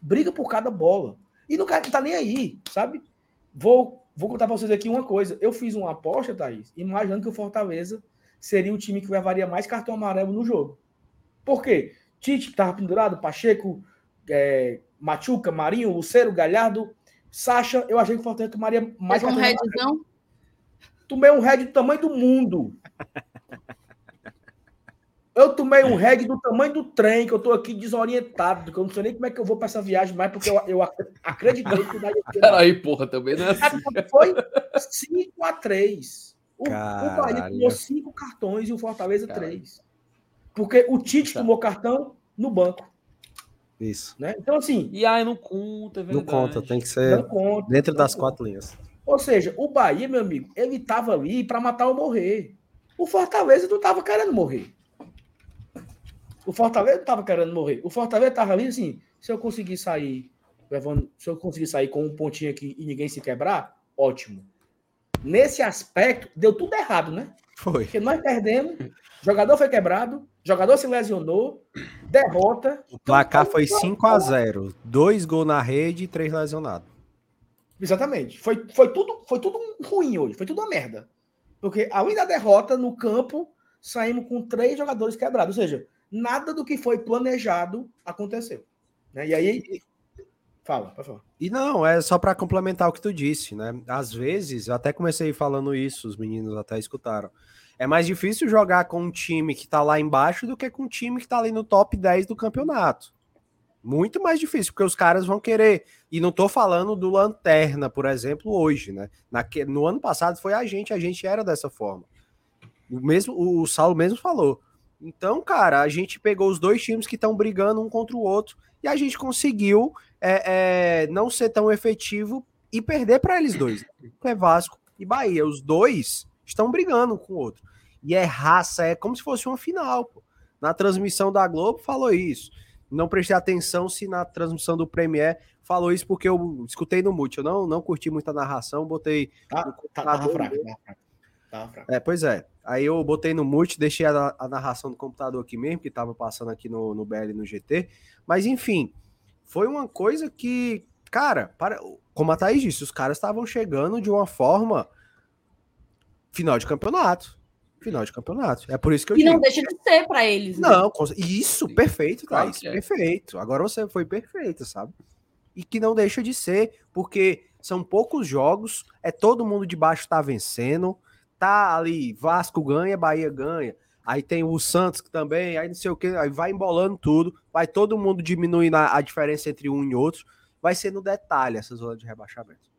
briga por cada bola. E não tá nem aí, sabe? Vou, vou contar para vocês aqui uma coisa. Eu fiz uma aposta, Thaís, imaginando que o Fortaleza seria o time que levaria mais cartão amarelo no jogo. Por quê? Tite, que estava pendurado, Pacheco, é, Machuca, Marinho, Luceiro, Galhardo, Sacha, eu achei que o Fortaleza tomaria mais cartão um amarelo. Não? Tomei um red do tamanho do mundo. Eu tomei um reggae do tamanho do trem, que eu tô aqui desorientado, que eu não sei nem como é que eu vou para essa viagem mais, porque eu, eu acreditei que daí. Peraí, porra, também não é assim. Foi 5x3. O, o Bahia tomou 5 cartões e o Fortaleza 3. Porque o Tite tá. tomou cartão no banco. Isso. Né? Então, assim. E aí não conta, é verdade. Não conta, tem que ser conta, dentro das conta. quatro linhas. Ou seja, o Bahia, meu amigo, ele tava ali para matar ou morrer. O Fortaleza não tava querendo morrer. O Fortaleza não tava querendo morrer. O Fortaleza tava ali assim: se eu conseguir sair, levando, se eu conseguir sair com um pontinho aqui e ninguém se quebrar, ótimo. Nesse aspecto, deu tudo errado, né? Foi. Porque nós perdemos, jogador foi quebrado, jogador se lesionou, derrota. O placar foi 5 a 0 Dois gols na rede e três lesionados. Exatamente. Foi, foi, tudo, foi tudo ruim hoje, foi tudo uma merda. Porque além da derrota no campo, saímos com três jogadores quebrados. Ou seja, nada do que foi planejado aconteceu. Né? E aí. Fala, pode falar. E não, é só para complementar o que tu disse, né? Às vezes, eu até comecei falando isso, os meninos até escutaram. É mais difícil jogar com um time que tá lá embaixo do que com um time que tá ali no top 10 do campeonato. Muito mais difícil, porque os caras vão querer. E não tô falando do Lanterna, por exemplo, hoje, né? Naque... No ano passado foi a gente, a gente era dessa forma. O mesmo, o Saulo mesmo falou. Então, cara, a gente pegou os dois times que estão brigando um contra o outro e a gente conseguiu é, é, não ser tão efetivo e perder para eles dois. É Vasco e Bahia. Os dois estão brigando com o outro. E é raça, é como se fosse uma final. Pô. Na transmissão da Globo falou isso. Não prestei atenção se na transmissão do Premier falou isso porque eu escutei no mute. Eu não, não curti muito a narração, botei. Tá, tá, tá fraco, tá fraco. É, pois é. Aí eu botei no mute, deixei a, a narração do computador aqui mesmo, que estava passando aqui no, no BL no GT. Mas enfim, foi uma coisa que, cara, para, como a Thaís disse, os caras estavam chegando de uma forma final de campeonato final de campeonato. É por isso que eu E digo. não deixa de ser para eles. Né? Não, isso, perfeito, claro é. perfeito. Agora você foi perfeito, sabe? E que não deixa de ser, porque são poucos jogos, é todo mundo de baixo tá vencendo, tá ali, Vasco ganha, Bahia ganha. Aí tem o Santos que também, aí não sei o que, aí vai embolando tudo, vai todo mundo diminuindo a, a diferença entre um e outro, vai ser no detalhe essa zona de rebaixamento.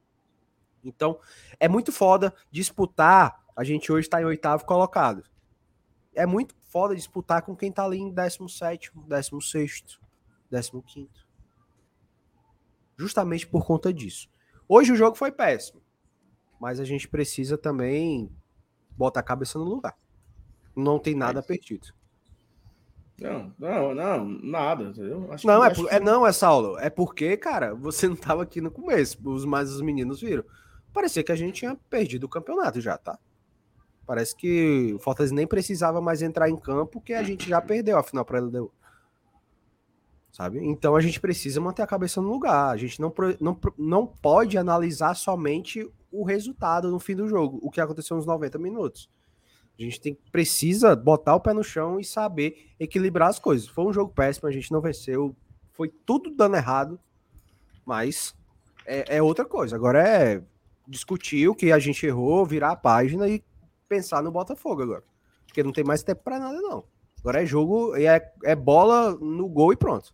Então, é muito foda disputar a gente hoje está em oitavo colocado. É muito foda disputar com quem está ali em 17, 16, 15. Justamente por conta disso. Hoje o jogo foi péssimo. Mas a gente precisa também botar a cabeça no lugar. Não tem nada perdido. Não, não, não, nada, entendeu? Acho não, que, é, que... é, não, é Saulo. É porque, cara, você não estava aqui no começo. Os mais os meninos viram. Parecia que a gente tinha perdido o campeonato já, tá? Parece que o Fortaleza nem precisava mais entrar em campo, que a gente já perdeu a final para ele Sabe? Então a gente precisa manter a cabeça no lugar. A gente não, não, não pode analisar somente o resultado no fim do jogo, o que aconteceu nos 90 minutos. A gente tem, precisa botar o pé no chão e saber equilibrar as coisas. Foi um jogo péssimo, a gente não venceu, foi tudo dando errado, mas é, é outra coisa. Agora é discutir o que a gente errou, virar a página e pensar no Botafogo agora. Porque não tem mais tempo para nada, não. Agora é jogo, é, é bola no gol e pronto.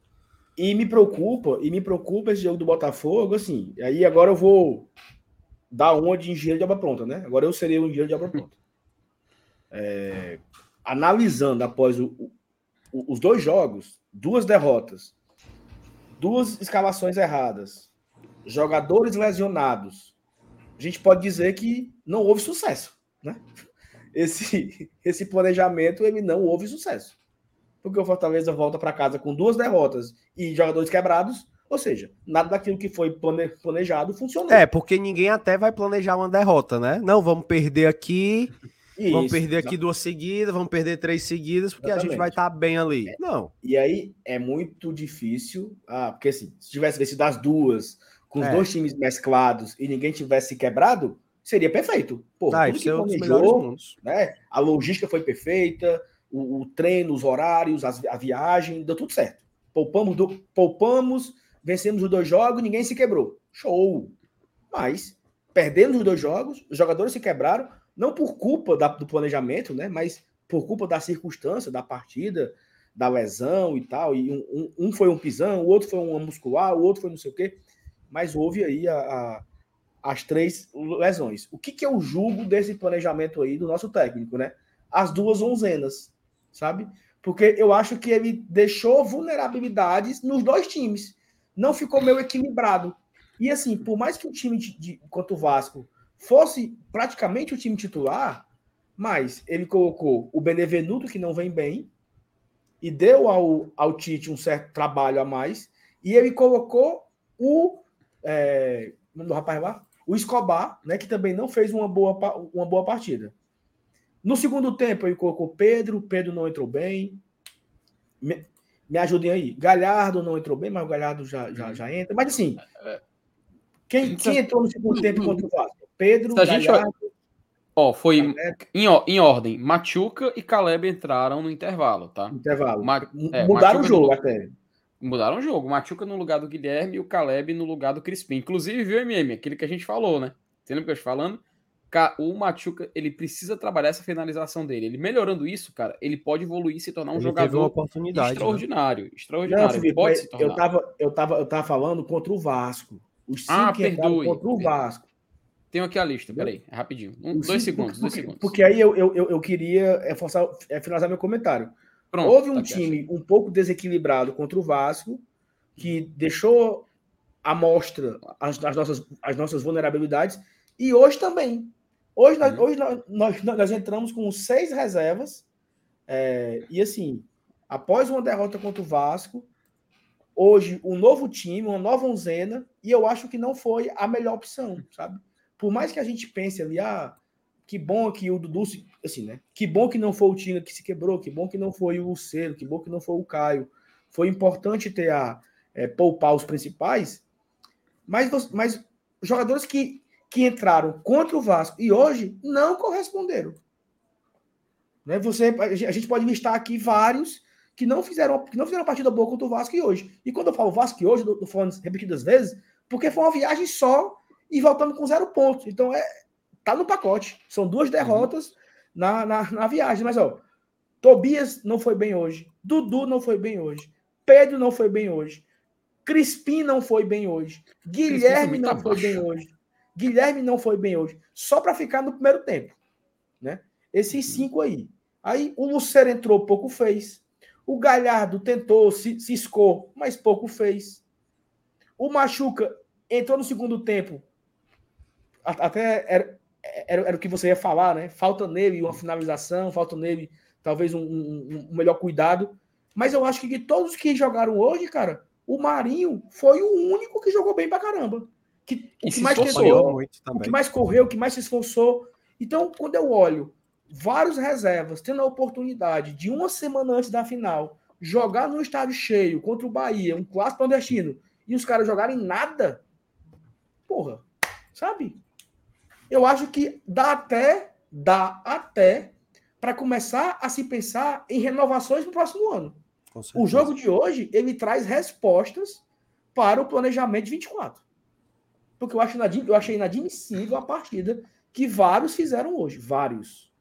E me preocupa, e me preocupa esse jogo do Botafogo, assim. Aí agora eu vou dar uma de engenheiro de obra pronta, né? Agora eu serei um engenheiro de obra pronta. É, analisando após o, o, os dois jogos, duas derrotas, duas escalações erradas, jogadores lesionados, a gente pode dizer que não houve sucesso, né? esse, esse planejamento ele não houve sucesso. Porque o Fortaleza volta para casa com duas derrotas e jogadores quebrados, ou seja, nada daquilo que foi planejado funcionou. É, porque ninguém até vai planejar uma derrota, né? Não, vamos perder aqui, Isso, vamos perder aqui duas seguidas, vamos perder três seguidas, porque Exatamente. a gente vai estar tá bem ali. É. Não. E aí é muito difícil, ah, porque assim, se tivesse vencido as duas, com os é. dois times mesclados e ninguém tivesse quebrado, seria perfeito. Pô, ah, tudo que é planejou, né? A logística foi perfeita, o, o treino, os horários, as, a viagem, deu tudo certo. Poupamos, do, poupamos, vencemos os dois jogos, ninguém se quebrou. Show! Mas, perdendo os dois jogos, os jogadores se quebraram, não por culpa da, do planejamento, né? Mas por culpa da circunstância da partida, da lesão e tal. E um, um, um foi um pisão, o outro foi um muscular, o outro foi não sei o quê. Mas houve aí a, a as três lesões. O que, que eu julgo desse planejamento aí do nosso técnico, né? As duas onzenas, sabe? Porque eu acho que ele deixou vulnerabilidades nos dois times. Não ficou meio equilibrado. E assim, por mais que o time de, de, quanto o Vasco fosse praticamente o time titular, mas ele colocou o Benevenuto, que não vem bem, e deu ao, ao Tite um certo trabalho a mais, e ele colocou o. É, do rapaz lá? O Escobar, né, que também não fez uma boa, uma boa partida. No segundo tempo, ele colocou Pedro, Pedro não entrou bem. Me, ajudem aí. Galhardo não entrou bem, mas o Galhardo já, já, já entra. Mas assim, quem, quem entrou no segundo tempo contra o Vasco? Pedro, Galhardo. Ó, foi em, em, ordem. Machuca e Caleb entraram no intervalo, tá? Intervalo. Ma, é, Mudaram Machuca o jogo no, até. Mudaram o jogo. Machuca no lugar do Guilherme e o Caleb no lugar do Crispim. Inclusive, viu, MM? Aquele que a gente falou, né? Você lembra que eu estou falando? O Machuca, ele precisa trabalhar essa finalização dele. Ele melhorando isso, cara, ele pode evoluir e se tornar um ele jogador uma oportunidade, extraordinário. Né? Extraordinário. Não, Felipe, pode se tornar. Eu tava, eu, tava, eu tava falando contra o Vasco. Os cinco ah, perdoe. contra o Vasco. Tenho aqui a lista, peraí, é rapidinho. Um, dois segundos, dois segundos. Porque aí eu, eu, eu queria é, forçar, é, finalizar meu comentário. Pronto, Houve um tá time um pouco desequilibrado contra o Vasco, que deixou à mostra as, as, nossas, as nossas vulnerabilidades, e hoje também. Hoje, nós, uhum. hoje nós, nós, nós, entramos com seis reservas, é, e assim, após uma derrota contra o Vasco, hoje um novo time, uma nova onzena, e eu acho que não foi a melhor opção, sabe? por mais que a gente pense ali, ah, que bom que o Dudu, assim, né? Que bom que não foi o Tinga que se quebrou, que bom que não foi o Cero, que bom que não foi o Caio. Foi importante ter a é, poupar os principais, mas, mas jogadores que, que entraram contra o Vasco e hoje não corresponderam. Né? Você, a gente pode listar aqui vários que não fizeram que não fizeram partida boa contra o Vasco e hoje. E quando eu falo Vasco e hoje, eu tô falando repetidas vezes, porque foi uma viagem só e voltando com zero pontos. Então, é, tá no pacote. São duas derrotas uhum. na, na, na, viagem. Mas, ó, Tobias não foi bem hoje. Dudu não foi bem hoje. Pedro não foi bem hoje. Crispim não foi bem hoje. Guilherme não foi bem hoje. Guilherme não foi bem hoje. Só para ficar no primeiro tempo. Né? Esses uhum. cinco aí. Aí o Lucero entrou, pouco fez. O Galhardo tentou, se ciscou, mas pouco fez. O Machuca entrou no segundo tempo, até era, era, era, o que você ia falar, né? Falta nele uma finalização, falta nele talvez um, um, um melhor cuidado. Mas eu acho que de todos que jogaram hoje, cara, o Marinho foi o único que jogou bem pra caramba. Que, o que mais tentou, o que mais correu, o que mais se esforçou. Então, quando eu olho vários reservas tendo a oportunidade de uma semana antes da final jogar no estádio cheio contra o Bahia, um clássico nordestino, e os caras jogarem nada, porra, sabe? eu acho que dá até, dá até para começar a se pensar em renovações no próximo ano. O jogo de hoje, ele traz respostas para o planejamento de 24. Porque eu, acho eu achei inadmissível a partida que vários fizeram hoje. Vários.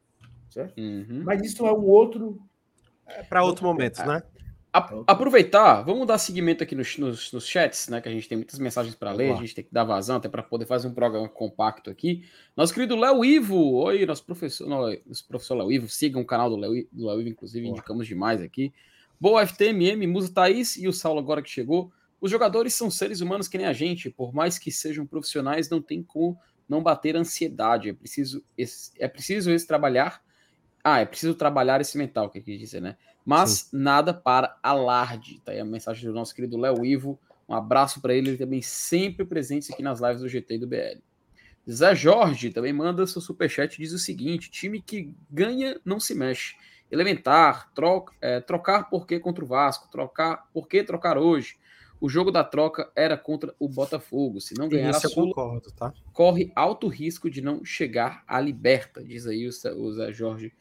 Certo? Uhum. Mas isso é um outro. É para outro momento, né? A, aproveitar, vamos dar seguimento aqui nos, nos, nos, chats, né? Que a gente tem muitas mensagens para ler, a gente tem que dar vazão até para poder fazer um programa compacto aqui. Nosso querido Léo Ivo, oi, nosso professor, nosso professor Léo Ivo, sigam o canal do Léo, do Léo Ivo, inclusive, Boa. indicamos demais aqui. Boa FTMM, Musa Thaís e o Saulo agora que chegou. Os jogadores são seres humanos que nem a gente, por mais que sejam profissionais, não tem como não bater ansiedade. É preciso, é preciso esse trabalhar. Ah, é preciso trabalhar esse mental, que quer dizer, né? mas Sim. nada para alarde. Tá aí a mensagem do nosso querido Léo Ivo. Um abraço para ele, ele também sempre presente aqui nas lives do GT e do BL. Zé Jorge também manda seu superchat diz o seguinte: time que ganha não se mexe. Elementar, troca, é, trocar por que contra o Vasco, trocar por que trocar hoje. O jogo da troca era contra o Botafogo. Se não ganhar Isso a Sula, concordo, tá? corre alto risco de não chegar à liberta, diz aí o, o Zé Jorge.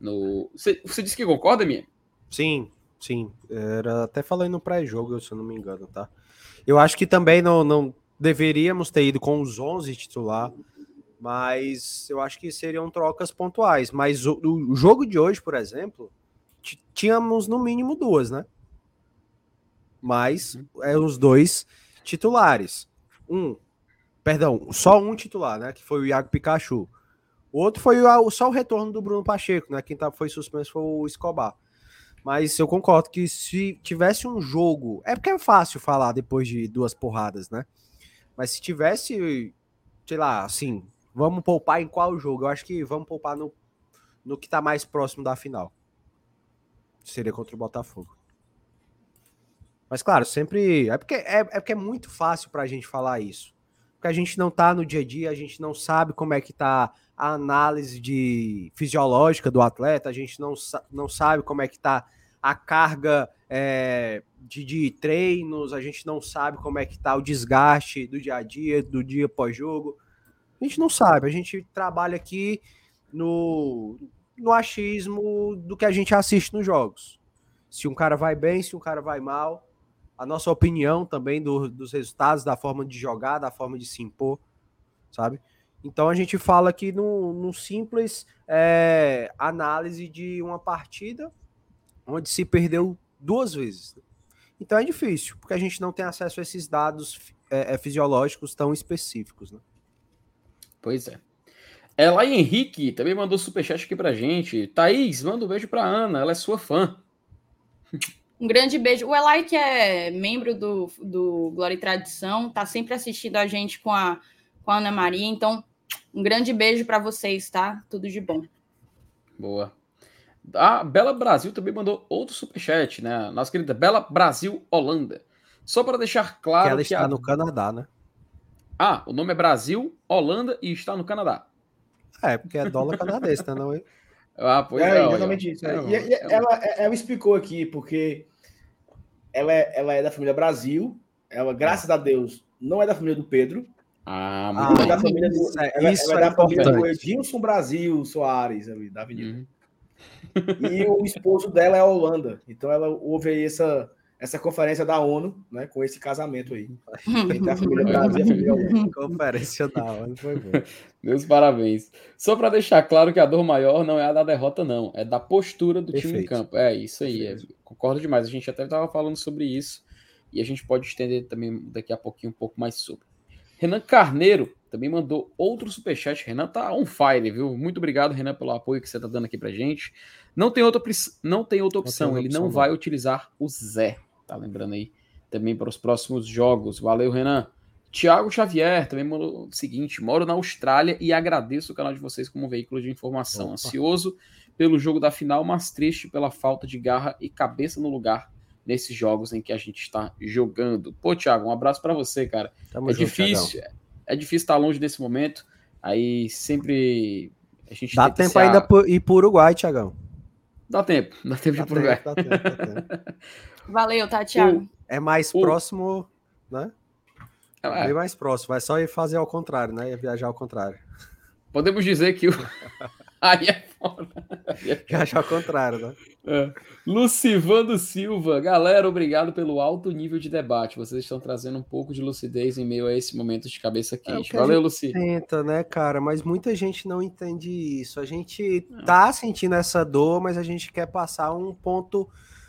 No... Você, você disse que concorda, minha? Sim, sim. Era até falando no pré-jogo, se eu não me engano, tá? Eu acho que também não, não deveríamos ter ido com os 11 titular, mas eu acho que seriam trocas pontuais. Mas o, o jogo de hoje, por exemplo, tínhamos no mínimo duas, né? Mas uhum. é os dois titulares. Um, perdão, só um titular, né? Que foi o Iago Pikachu. O outro foi o, só o retorno do Bruno Pacheco, né? Quem tá, foi suspenso foi o Escobar. Mas eu concordo que se tivesse um jogo. É porque é fácil falar depois de duas porradas, né? Mas se tivesse, sei lá, assim, vamos poupar em qual jogo? Eu acho que vamos poupar no, no que tá mais próximo da final. Seria contra o Botafogo. Mas claro, sempre. É porque é, é, porque é muito fácil pra gente falar isso. Porque a gente não tá no dia a dia, a gente não sabe como é que tá a análise de fisiológica do atleta, a gente não, não sabe como é que tá a carga é, de, de, treinos, a gente não sabe como é que tá o desgaste do dia a dia, do dia pós-jogo. A gente não sabe, a gente trabalha aqui no, no achismo do que a gente assiste nos jogos. Se um cara vai bem, se um cara vai mal, a nossa opinião também do, dos resultados, da forma de jogar, da forma de se impor, sabe? Então a gente fala aqui num, simples é, análise de uma partida onde se perdeu duas vezes. Então é difícil, porque a gente não tem acesso a esses dados é, é, fisiológicos tão específicos. Né? Pois é. Ela Henrique também mandou superchat aqui pra gente. Thaís, manda um beijo pra Ana, ela é sua fã. Um grande beijo. O Elai, que é membro do, do Glória e Tradição, tá sempre assistindo a gente com a, com a Ana Maria. Então, um grande beijo para vocês, tá? Tudo de bom. Boa. A Bela Brasil também mandou outro superchat, né? Nossa querida Bela Brasil Holanda. Só para deixar claro que ela que está a... no Canadá, né? Ah, o nome é Brasil, Holanda e está no Canadá. É, porque é dólar canadense, né? Não é? Ah, pois é. É, exatamente isso. É, e, e, ela, ela explicou aqui, porque ela é, ela é da família Brasil, ela, graças a Deus, não é da família do Pedro. Ah, muito ah, é da família do, isso, é, ela, isso ela é, da família do Edilson Brasil Soares, da Avenida. Uhum. E o esposo dela é a Holanda. Então ela ouve aí essa, essa conferência da ONU, né, com esse casamento aí. Entre a família Brasil e a família Holanda. Conferência da ONU foi bom. Meus parabéns. Só para deixar claro que a dor maior não é a da derrota, não. É da postura do Perfeito. time em campo. É isso aí. É, concordo demais. A gente até estava falando sobre isso. E a gente pode estender também daqui a pouquinho um pouco mais sobre. Renan Carneiro também mandou outro superchat. Renan tá on fire, viu? Muito obrigado, Renan, pelo apoio que você tá dando aqui pra gente. Não tem outra, não tem outra opção. Não tem outra Ele opção, não vai utilizar o Zé. Tá lembrando aí? Também para os próximos jogos. Valeu, Renan. Tiago Xavier também mandou o seguinte: moro na Austrália e agradeço o canal de vocês como veículo de informação. Opa. Ansioso pelo jogo da final, mas triste pela falta de garra e cabeça no lugar nesses jogos em que a gente está jogando. Pô, Thiago, um abraço para você, cara. Tamo é junto, difícil, Thiagão. é difícil estar longe desse momento. Aí sempre a gente dá tempo ainda a... ir para Uruguai, Thiagão. Dá tempo, dá tempo dá de ir para Uruguai. Dá tempo, dá tempo. Valeu, tá, Thiago. É mais o... próximo, né? É. Bem mais próximo, vai só ir fazer ao contrário, né? Viajar ao contrário. Podemos dizer que o Aí é foda. Que acha ao contrário, né? É. Lucivando Silva, galera, obrigado pelo alto nível de debate. Vocês estão trazendo um pouco de lucidez em meio a esse momento de cabeça é quente. É Valeu, Luci. Tenta, né, cara? Mas muita gente não entende isso. A gente tá sentindo essa dor, mas a gente quer passar um ponto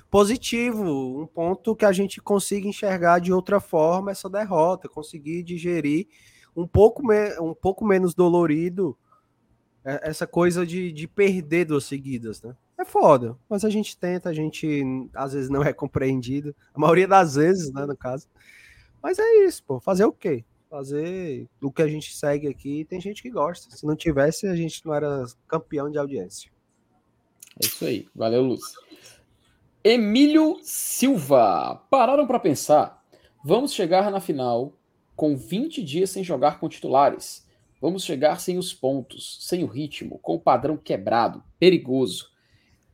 positivo, um ponto que a gente consiga enxergar de outra forma essa derrota, conseguir digerir um pouco, um pouco menos dolorido é, essa coisa de, de perder duas seguidas, né? É foda, mas a gente tenta, a gente às vezes não é compreendido, a maioria das vezes, né, no caso. Mas é isso, pô, fazer o quê? Fazer o que a gente segue aqui, tem gente que gosta. Se não tivesse, a gente não era campeão de audiência. É isso aí. Valeu, Lúcio. Emílio Silva. Pararam para pensar? Vamos chegar na final com 20 dias sem jogar com titulares. Vamos chegar sem os pontos, sem o ritmo, com o padrão quebrado, perigoso.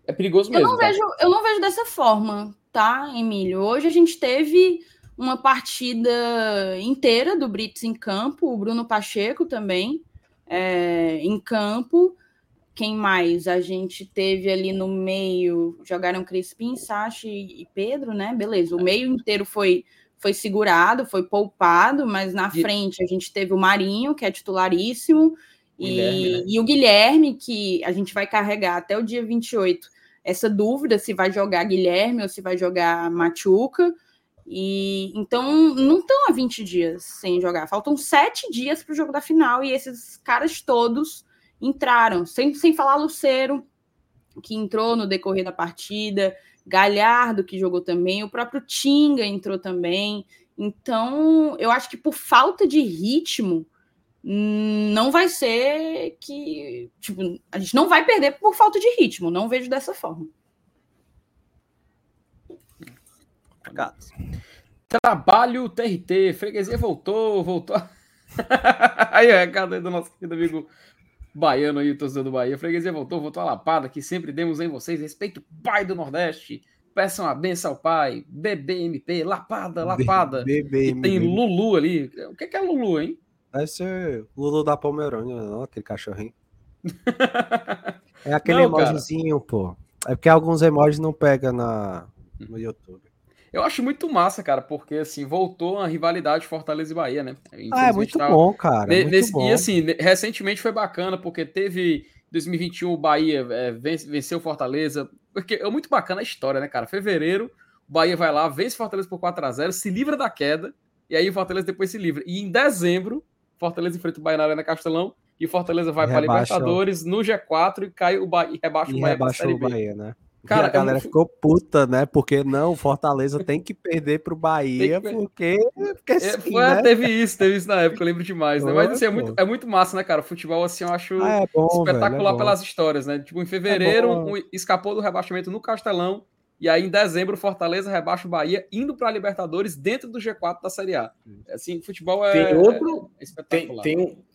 É perigoso mesmo. Eu não, tá? vejo, eu não vejo dessa forma, tá, Emílio? Hoje a gente teve uma partida inteira do Brits em campo, o Bruno Pacheco também é, em campo. Quem mais? A gente teve ali no meio, jogaram Crispim, Sachi e Pedro, né? Beleza, o meio inteiro foi foi segurado, foi poupado, mas na frente a gente teve o Marinho, que é titularíssimo, e, né? e, o Guilherme, que a gente vai carregar até o dia 28 essa dúvida se vai jogar Guilherme ou se vai jogar Machuca. E então não estão há 20 dias sem jogar. Faltam sete dias para o jogo da final e esses caras todos entraram, sem, sem falar Luceiro, que entrou no decorrer da partida, Galhardo, que jogou também, o próprio Tinga entrou também. Então, eu acho que por falta de ritmo, não vai ser que. Tipo, a gente não vai perder por falta de ritmo. Não vejo dessa forma. Trabalho TRT, freguesia voltou, voltou. aí, é recado aí do nosso querido amigo baiano aí, torcedor do Bahia. Freguesia voltou, voltou a lapada, que sempre demos em vocês. Respeito pai do Nordeste. Peçam a benção ao pai. BBMP, lapada, lapada. BBMP. E tem Lulu ali. O que é Lulu, hein? Deve ser Lulu da Pomerânia, não? Aquele cachorrinho. é aquele não, emojizinho, cara. pô. É porque alguns emojis não pegam na, no YouTube. Eu acho muito massa, cara, porque assim, voltou a rivalidade Fortaleza e Bahia, né? Ah, é muito tá... bom, cara. Muito nesse... bom. E assim, recentemente foi bacana, porque teve 2021 o Bahia é, venceu Fortaleza. Porque é muito bacana a história, né, cara? Fevereiro, o Bahia vai lá, vence Fortaleza por 4 a 0 se livra da queda, e aí o Fortaleza depois se livra. E em dezembro, Fortaleza enfrenta o Bahia na Arena Castelão, e Fortaleza vai para Libertadores no G4 e cai o Bahia, e rebaixa o Bahia. Rebaixa o Bahia, né? Cara, a galera ficou puta, né? Porque não, o Fortaleza tem que perder pro Bahia, que... porque. porque é, sim, foi, né? Teve isso, teve isso na época, eu lembro demais, né? Mas assim, é muito, é muito massa, né, cara? O futebol, assim, eu acho ah, é bom, espetacular velho, é pelas histórias, né? Tipo, em fevereiro, é um, escapou do rebaixamento no Castelão, e aí em dezembro, o Fortaleza rebaixa o Bahia, indo para a Libertadores dentro do G4 da Série A. Assim, futebol é. Tem outro. É espetacular. Tem, tem,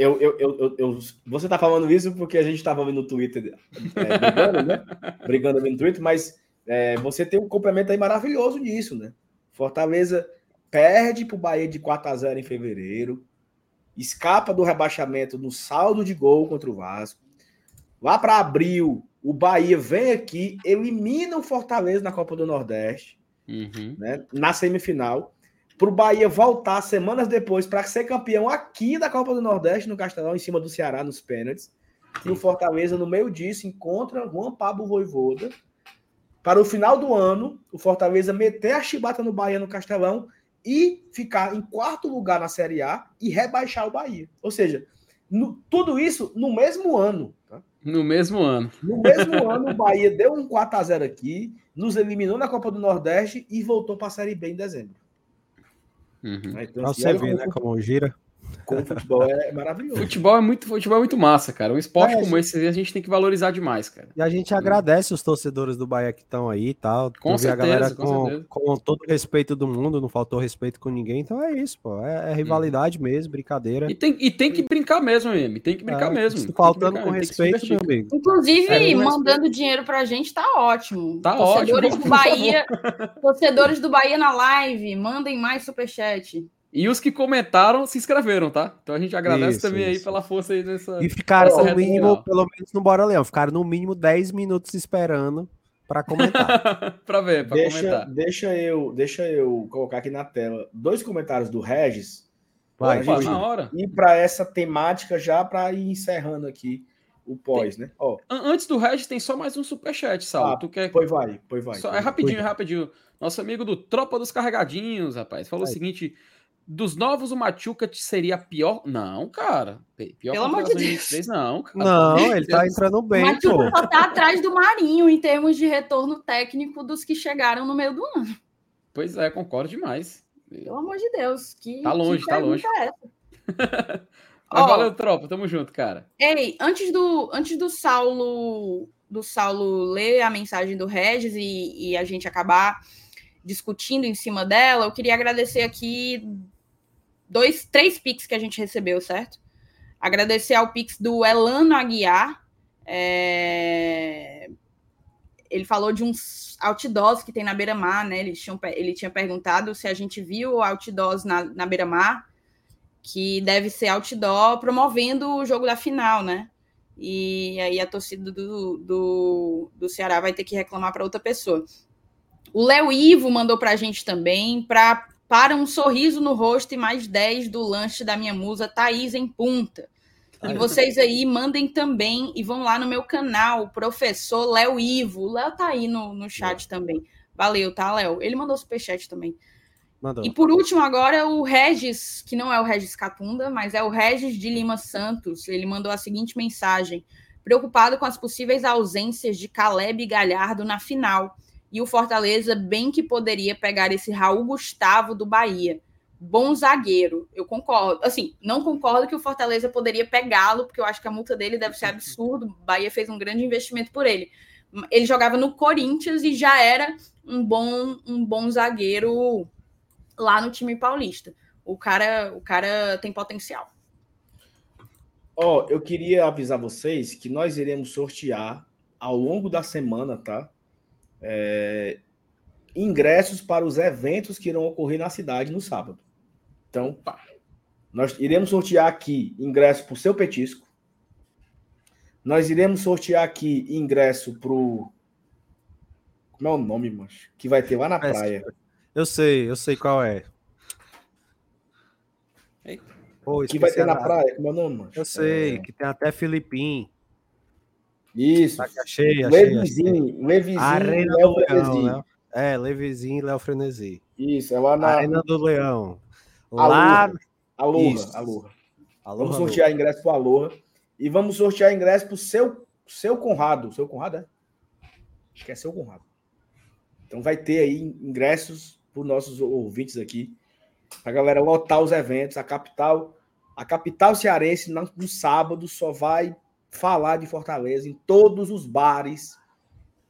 eu, eu, eu, eu, você tá falando isso porque a gente estava vendo no Twitter é, brigando, né? brigando ali no Twitter, mas é, você tem um complemento aí maravilhoso nisso, né? Fortaleza perde para o Bahia de 4 a 0 em fevereiro, escapa do rebaixamento no saldo de gol contra o Vasco. Lá para abril, o Bahia vem aqui, elimina o Fortaleza na Copa do Nordeste, uhum. né? Na semifinal para o Bahia voltar semanas depois para ser campeão aqui da Copa do Nordeste, no Castelão, em cima do Ceará, nos pênaltis. E o Fortaleza, no meio disso, encontra Juan Pablo Voivoda. Para o final do ano, o Fortaleza meter a chibata no Bahia no Castelão e ficar em quarto lugar na Série A e rebaixar o Bahia. Ou seja, no, tudo isso no mesmo ano. Tá? No mesmo ano. No mesmo ano, o Bahia deu um 4x0 aqui, nos eliminou na Copa do Nordeste e voltou para a Série B em dezembro. Uhum. Então, assim, você vê, né, como gira. Como futebol é maravilhoso. Futebol é muito, futebol é muito massa, cara. Um esporte é, como esse a gente tem que valorizar demais, cara. E a gente agradece os torcedores do Bahia que estão aí e tal. Com certeza, a galera com, com, com, todo o respeito do mundo, não faltou respeito com ninguém. Então é isso, pô. É, é rivalidade hum. mesmo, brincadeira. E tem, e tem que brincar mesmo, M. Tem que brincar é, mesmo. Faltando brincar, com respeito, meu amigo. Inclusive, é, mandando respeito. dinheiro pra gente tá ótimo. Tá torcedores ótimo. Do Bahia, torcedores do Bahia na live, mandem mais superchat. E os que comentaram se inscreveram, tá? Então a gente agradece isso, também isso. aí pela força aí nessa. E ficaram no mínimo, pelo menos no Bora Leão, ficaram no mínimo 10 minutos esperando para comentar. para ver, para comentar. Deixa eu, deixa eu colocar aqui na tela dois comentários do Regis. Vai, Opa, na hora. E para essa temática já para ir encerrando aqui o pós, tem... né? Ó. Antes do Regis tem só mais um superchat, Sal. Ah, tu quer? Pois vai, pois vai. Só, é rapidinho, é rapidinho. Nosso amigo do Tropa dos Carregadinhos, rapaz, falou vai. o seguinte: dos novos, o Machuca seria pior? Não, cara. Pior Pelo amor de Deus. não, cara. Não, ele tá entrando bem. O Machuca só tá atrás do Marinho em termos de retorno técnico dos que chegaram no meio do ano. Pois é, concordo demais. Pelo amor de Deus. Que, tá longe, tá longe. É Mas valeu, tropa. Tamo junto, cara. Ei, antes do, antes do Saulo do Saulo ler a mensagem do Regis e, e a gente acabar discutindo em cima dela, eu queria agradecer aqui dois, três Pix que a gente recebeu, certo? Agradecer ao Pix do Elano Aguiar. É... Ele falou de uns outdoors que tem na beira-mar, né? Ele tinha, ele tinha perguntado se a gente viu outdoors na, na beira-mar, que deve ser outdoor promovendo o jogo da final, né? E aí a torcida do, do, do Ceará vai ter que reclamar para outra pessoa. O Léo Ivo mandou para a gente também, para para um sorriso no rosto e mais 10 do lanche da minha musa Thaís em Punta. E vocês aí mandem também e vão lá no meu canal, professor Léo Ivo. O Léo tá aí no, no chat também. Valeu, tá, Léo? Ele mandou superchat também. Mandou. E por último, agora o Regis, que não é o Regis Catunda, mas é o Regis de Lima Santos. Ele mandou a seguinte mensagem: preocupado com as possíveis ausências de Caleb e Galhardo na final E o Fortaleza bem que poderia pegar esse Raul Gustavo do Bahia. Bom zagueiro, eu concordo. Assim, não concordo que o Fortaleza poderia pegá-lo, porque eu acho que a multa dele deve ser absurdo. O Bahia fez um grande investimento por ele. Ele jogava no Corinthians e já era um bom, um bom zagueiro lá no time paulista. O cara, o cara tem potencial. Ó, oh, eu queria avisar vocês que nós iremos sortear ao longo da semana, tá? É, ingressos para os eventos que irão ocorrer na cidade no sábado. Então, nós iremos sortear aqui ingresso para o seu petisco. Nós iremos sortear aqui ingresso para o. Como é o nome, macho? Que vai ter lá na praia. Eu sei, eu sei qual é. Pô, que vai ter na praia, como é o nome, mano? Eu sei, é... que tem até Filipim. Isso. Achei, achei, Levizinho, Levizinho Arena Léo Frenesi. Né? É, Levizinho e Léo Frenesi. Isso, é lá na... Arena do Leão. Lá... Aloha, Aloha. Vamos sortear Aloha. ingresso pro Aloha. E vamos sortear ingresso pro seu, seu Conrado. Seu Conrado, é? Acho que é seu Conrado. Então vai ter aí ingressos para nossos ouvintes aqui a galera lotar os eventos. A capital, a capital cearense no sábado só vai falar de Fortaleza em todos os bares.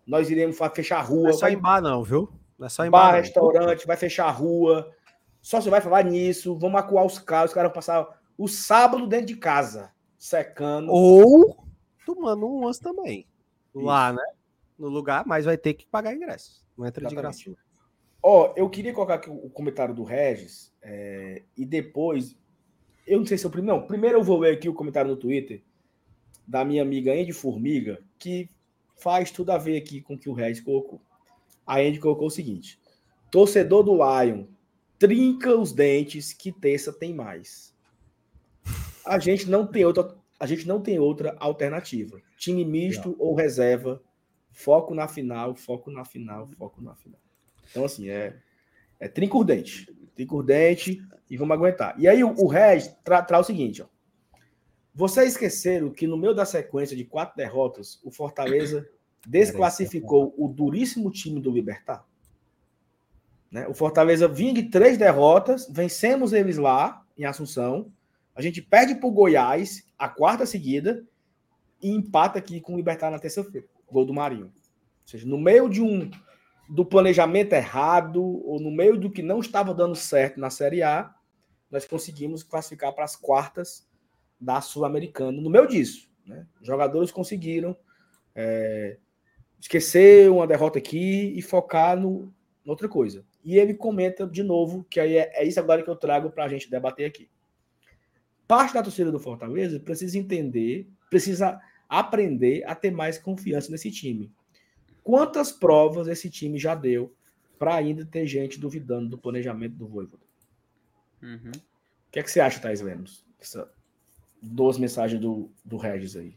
Nós iremos fechar a rua. Não é só vai... em bar, não, viu? Não é só em bar, bar restaurante, vai fechar a rua. Só você vai falar nisso. Vamos acuar os carros. Os caras vão passar o sábado dentro de casa, secando. Ou tomando umas também. Isso. Lá, né? No lugar, mas vai ter que pagar ingresso. Não entra Exatamente. de graça. Ó, oh, eu queria colocar aqui o comentário do Regis é, e depois, eu não sei se é o primeiro, não. Primeiro eu vou ler aqui o comentário no Twitter da minha amiga Andy Formiga, que faz tudo a ver aqui com o que o Regis colocou. A Andy colocou o seguinte: torcedor do Lion, trinca os dentes que terça tem mais. A gente não tem outra, a gente não tem outra alternativa. Time misto não. ou reserva, foco na final, foco na final, foco na final. Então, assim, é, é trincurdente. Trincurdente e vamos aguentar. E aí o, o Regis traz tra o seguinte, ó. Vocês esqueceram que no meio da sequência de quatro derrotas, o Fortaleza desclassificou o duríssimo time do Libertar? Né? O Fortaleza vinha de três derrotas, vencemos eles lá, em Assunção. A gente perde para o Goiás, a quarta seguida, e empata aqui com o Libertar na terça-feira. Gol do Marinho. Ou seja, no meio de um do planejamento errado ou no meio do que não estava dando certo na Série A, nós conseguimos classificar para as quartas da Sul-Americana. No meio disso, né? os jogadores conseguiram é, esquecer uma derrota aqui e focar no, outra coisa. E ele comenta de novo, que aí é, é isso agora que eu trago para a gente debater aqui. Parte da torcida do Fortaleza precisa entender, precisa aprender a ter mais confiança nesse time. Quantas provas esse time já deu para ainda ter gente duvidando do planejamento do Voivoda? Uhum. O que é que você acha, Thais Lemos? Duas mensagens do, do Regis aí.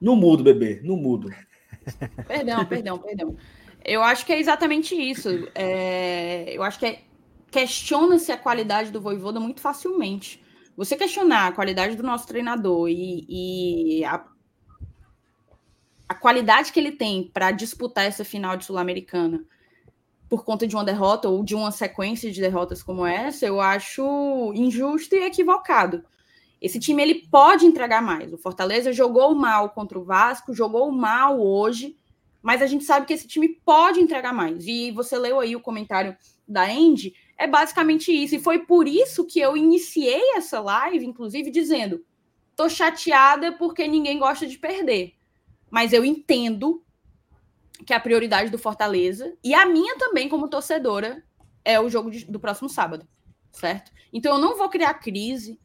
No mudo, bebê, no mudo. Perdão, perdão, perdão. Eu acho que é exatamente isso. É, eu acho que é, questiona-se a qualidade do Voivoda muito facilmente. Você questionar a qualidade do nosso treinador e, e a, a qualidade que ele tem para disputar essa final de Sul-Americana por conta de uma derrota ou de uma sequência de derrotas como essa, eu acho injusto e equivocado. Esse time ele pode entregar mais. O Fortaleza jogou mal contra o Vasco, jogou mal hoje, mas a gente sabe que esse time pode entregar mais. E você leu aí o comentário da Andy, é basicamente isso. E foi por isso que eu iniciei essa live, inclusive, dizendo: tô chateada porque ninguém gosta de perder mas eu entendo que a prioridade do Fortaleza e a minha também como torcedora é o jogo de, do próximo sábado, certo? Então eu não vou criar crise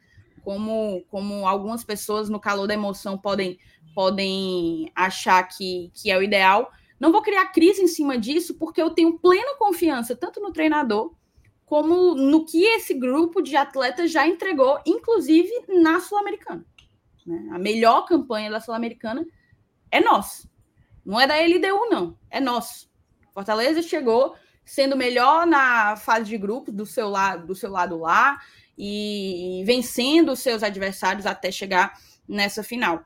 como como algumas pessoas no calor da emoção podem podem achar que, que é o ideal. Não vou criar crise em cima disso porque eu tenho plena confiança tanto no treinador como no que esse grupo de atletas já entregou, inclusive na Sul-Americana. Né? A melhor campanha da Sul-Americana é nosso. Não é da LDU, não. É nosso. Fortaleza chegou sendo melhor na fase de grupos do seu lado, do seu lado lá e vencendo os seus adversários até chegar nessa final.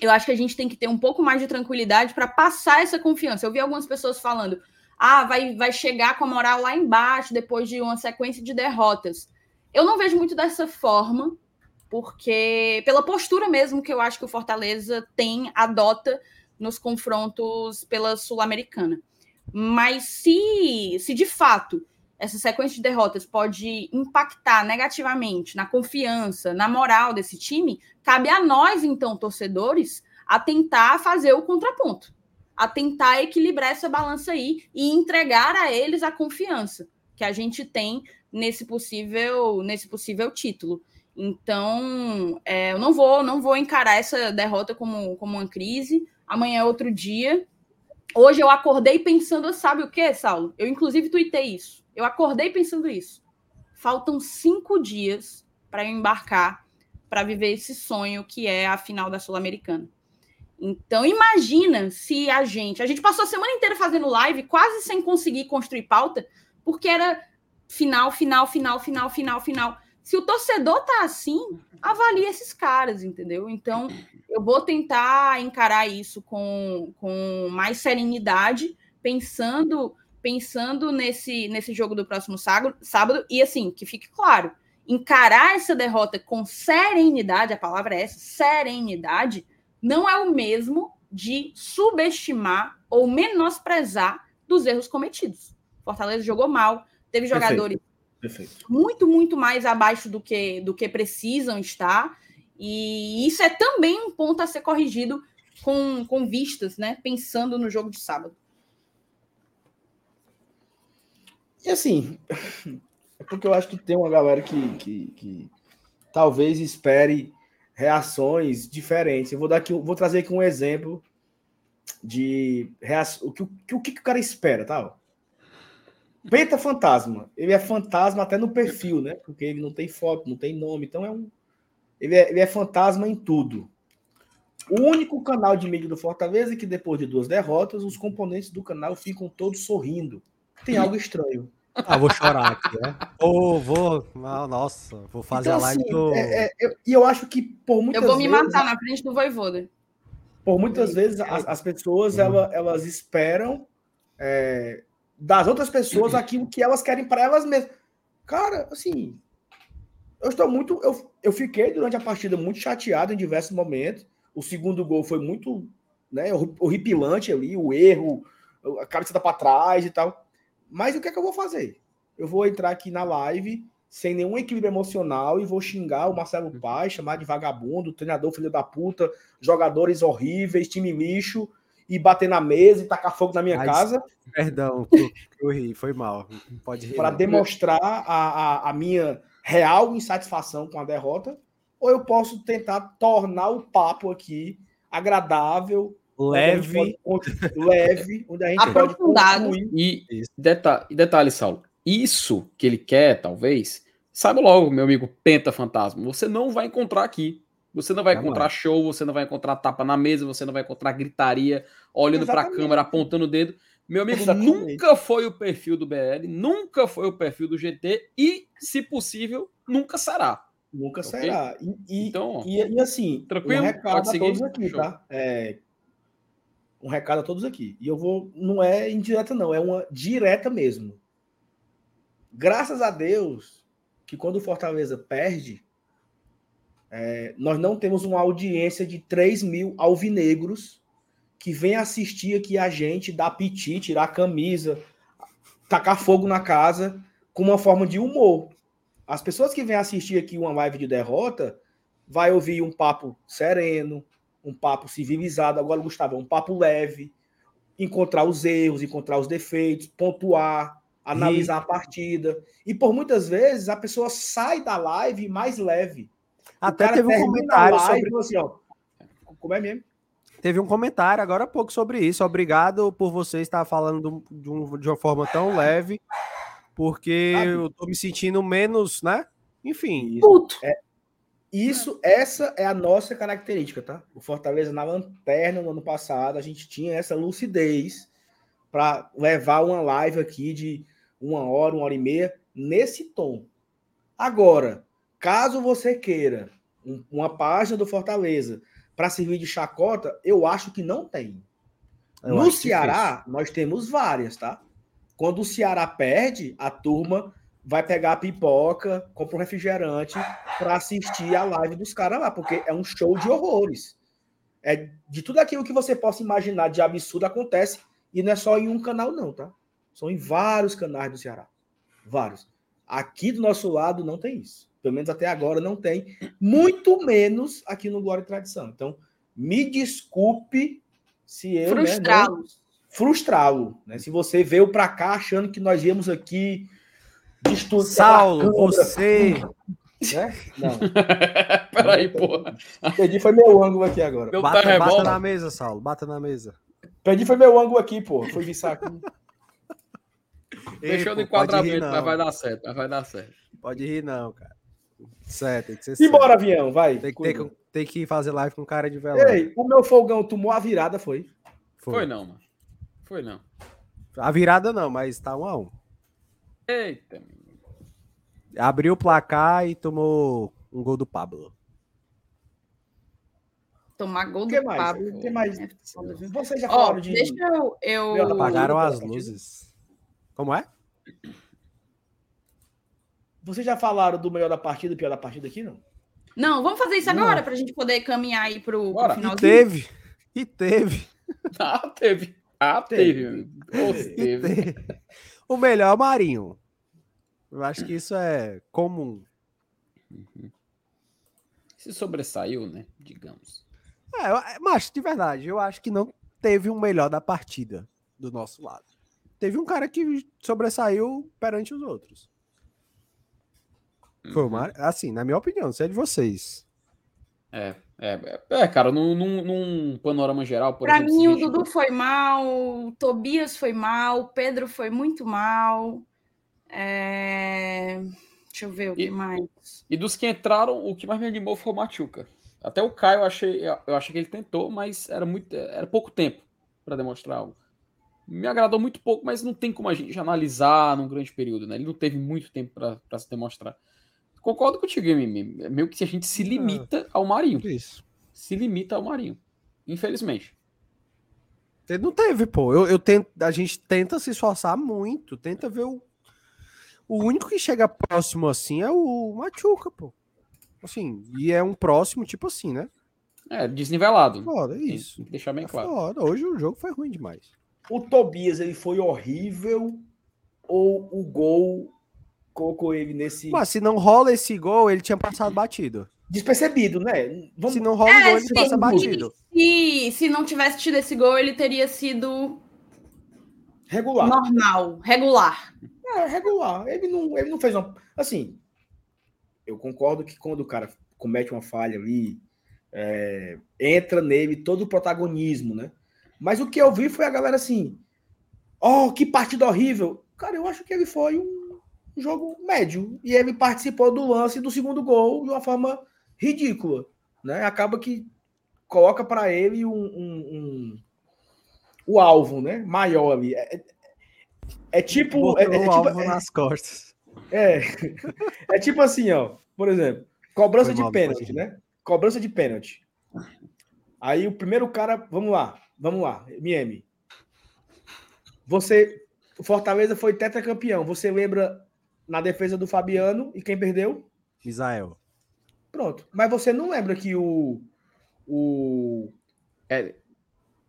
eu acho que a gente tem que ter um pouco mais de tranquilidade para passar essa confiança. Eu vi algumas pessoas falando: ah, vai, vai chegar com a moral lá embaixo depois de uma sequência de derrotas. Eu não vejo muito dessa forma, porque pela postura mesmo que eu acho que o Fortaleza tem, adota nos confrontos pela Sul-Americana. Mas se, se de fato essa sequência de derrotas pode impactar negativamente na confiança, na moral desse time, cabe a nós, então, torcedores, a tentar fazer o contraponto, a tentar equilibrar essa balança aí e entregar a eles a confiança que a gente tem nesse possível, nesse possível título. Então, é, eu não vou, não vou encarar essa derrota como, como uma crise. Amanhã é outro dia. Hoje eu acordei pensando, sabe o que, Saulo? Eu inclusive tuitei isso. Eu acordei pensando isso. Faltam cinco dias para eu embarcar para viver esse sonho que é a final da Sul-Americana. Então, imagina se a gente. A gente passou a semana inteira fazendo live, quase sem conseguir construir pauta, porque era final, final, final, final, final, final. Se o torcedor tá assim, avalie esses caras, entendeu? Então, eu vou tentar encarar isso com, com mais serenidade, pensando pensando nesse, nesse jogo do próximo sábado, sábado, e assim, que fique claro, encarar essa derrota com serenidade, a palavra é essa, serenidade, não é o mesmo de subestimar ou menosprezar dos erros cometidos. Fortaleza jogou mal, teve jogadores Perfeito. Perfeito. muito, muito mais abaixo do que, do que precisam estar, e isso é também um ponto a ser corrigido com, com vistas, né? Pensando no jogo de sábado. E assim, é porque eu acho que tem uma galera que, que, que talvez espere reações diferentes. Eu vou dar aqui, vou trazer aqui um exemplo de reação, o que, o que, o cara espera, tá? Penta Fantasma. Ele é fantasma até no perfil, né? Porque ele não tem foto, não tem nome, então é um. Ele é, ele é fantasma em tudo. O único canal de mídia do Fortaleza é que depois de duas derrotas, os componentes do canal ficam todos sorrindo tem algo estranho. Ah, vou chorar aqui, né? Ou vou. Nossa, vou fazer então, a live assim, do. E é, é, eu, eu, acho que por muitas vezes. Eu vou me matar na frente do Voivoda. Por muitas vezes as, as pessoas uhum. elas, elas esperam é, das outras pessoas aquilo que elas querem para elas mesmas. Cara, assim. Eu estou muito. Eu, eu fiquei durante a partida muito chateado em diversos momentos. O segundo gol foi muito né, horripilante ali, o erro, a cabeça tá para trás e tal. Mas o que é que eu vou fazer? Eu vou entrar aqui na live sem nenhum equilíbrio emocional e vou xingar o Marcelo Paz, chamar de vagabundo, treinador filho da puta, jogadores horríveis, time lixo, e bater na mesa e tacar fogo na minha Mas, casa. Perdão, eu ri, foi mal. Pode rir. Para demonstrar a, a, a minha real insatisfação com a derrota, ou eu posso tentar tornar o papo aqui agradável, leve, pode, leve, onde a gente aprofundado. Pode e, detalhe, detalhe, Saulo, isso que ele quer, talvez, sabe logo, meu amigo Penta Fantasma, você não vai encontrar aqui. Você não vai não encontrar show, você não vai encontrar tapa na mesa, você não vai encontrar gritaria, olhando para a câmera, apontando o dedo. Meu amigo, Exatamente. nunca foi o perfil do BL, nunca foi o perfil do GT e, se possível, nunca será. Nunca okay? será. E, e, então, e, e assim, tranquilo, um recado a todos aqui, Show. tá? É, um recado a todos aqui. E eu vou. Não é indireta, não, é uma direta mesmo. Graças a Deus que quando o Fortaleza perde, é, nós não temos uma audiência de 3 mil alvinegros que vem assistir aqui a gente, dar piti, tirar a camisa, tacar fogo na casa, com uma forma de humor. As pessoas que vêm assistir aqui uma live de derrota vai ouvir um papo sereno, um papo civilizado. Agora, Gustavo, é um papo leve, encontrar os erros, encontrar os defeitos, pontuar, analisar e... a partida. E por muitas vezes a pessoa sai da live mais leve. Até teve um comentário sobre assim, ó, como é mesmo? Teve um comentário agora há pouco sobre isso. Obrigado por você estar falando de, um, de uma forma tão leve, porque Sabe? eu tô me sentindo menos, né? Enfim. Puto. É, isso, essa é a nossa característica, tá? O Fortaleza na lanterna no ano passado, a gente tinha essa lucidez para levar uma live aqui de uma hora, uma hora e meia nesse tom. Agora, caso você queira uma página do Fortaleza para servir de chacota, eu acho que não tem. Eu no Ceará, difícil. nós temos várias, tá? Quando o Ceará perde, a turma vai pegar a pipoca, compra um refrigerante para assistir a live dos caras lá, porque é um show de horrores. É de tudo aquilo que você possa imaginar de absurdo acontece e não é só em um canal não, tá? São em vários canais do Ceará. Vários. Aqui do nosso lado não tem isso. Pelo menos até agora não tem. Muito menos aqui no Glória e Tradição. Então, me desculpe se eu. Frustrá-lo. Né, frustrá-lo. Né? Se você veio para cá achando que nós íamos aqui. Saulo, você. Né? Não. Peraí, pô. Perdi foi meu ângulo aqui agora. Meu bata, bata na mesa, Saulo. Bata na mesa. Perdi foi meu ângulo aqui, pô. Foi viçar aqui. Deixou no enquadramento, mas vai dar certo, mas vai dar certo. Pode rir, não, cara. Certo, tem que ser certo. Embora, avião, vai. Tem que, tem, tem que fazer live com cara de velório. Ei, o meu folgão tomou a virada, foi? Foi, foi não, mano. Foi não. A virada não, mas tá um a um. Eita. Abriu o placar e tomou um gol do Pablo. Tomar gol do mais? Pablo. Que mais? É Você já oh, de. Deixa eu. eu... Apagaram as luzes. Como é? Vocês já falaram do melhor da partida e pior da partida aqui, não? Não, vamos fazer isso agora para a gente poder caminhar aí para o final. E teve. E teve. Ah, teve. Ah, teve. teve. teve. O melhor é o Marinho. Eu acho que isso é comum. Uhum. Se sobressaiu, né? Digamos. É, mas de verdade, eu acho que não teve um melhor da partida do nosso lado. Teve um cara que sobressaiu perante os outros. Foi uma, assim, na minha opinião, se é de vocês. É, é, é cara, num, num, num panorama geral. Por pra exemplo, mim, o Dudu foi mal, o Tobias foi mal, o Pedro foi muito mal. É... Deixa eu ver o que e, mais. E dos que entraram, o que mais me animou foi o Machuca. Até o Caio eu achei, eu achei que ele tentou, mas era muito, era pouco tempo para demonstrar algo. Me agradou muito pouco, mas não tem como a gente analisar num grande período, né? Ele não teve muito tempo para se demonstrar. Concordo contigo, Mimi. É meio que a gente se ah, limita ao Marinho. Isso. Se limita ao Marinho. Infelizmente. Ele não teve, pô. Eu, eu tento, a gente tenta se esforçar muito, tenta ver o. O único que chega próximo assim é o Machuca, pô. Assim, e é um próximo, tipo assim, né? É, desnivelado. Foda, é isso. Tem que deixar bem é claro. Foda. Hoje o jogo foi ruim demais. O Tobias, ele foi horrível ou o gol colocou ele nesse. Mas se não rola esse gol, ele tinha passado batido. Despercebido, né? Vamos... Se não rola é, o gol, ele passa batido. Se, se não tivesse tido esse gol, ele teria sido. Regular. Normal, regular. É, regular. Ele não, ele não fez uma. Assim, eu concordo que quando o cara comete uma falha ali, é, entra nele todo o protagonismo, né? Mas o que eu vi foi a galera assim: oh, que partida horrível. Cara, eu acho que ele foi um jogo médio. E ele participou do lance do segundo gol de uma forma ridícula. Né? Acaba que coloca para ele um, um, um, o alvo né? maior ali. É, é, é tipo. É, é, tipo alvo nas costas. É, é tipo assim, ó. Por exemplo, cobrança de pênalti, né? Cobrança de pênalti. Aí o primeiro cara, vamos lá, vamos lá, MM. Você, o Fortaleza foi tetracampeão. Você lembra na defesa do Fabiano e quem perdeu? Israel. Pronto. Mas você não lembra que o. O.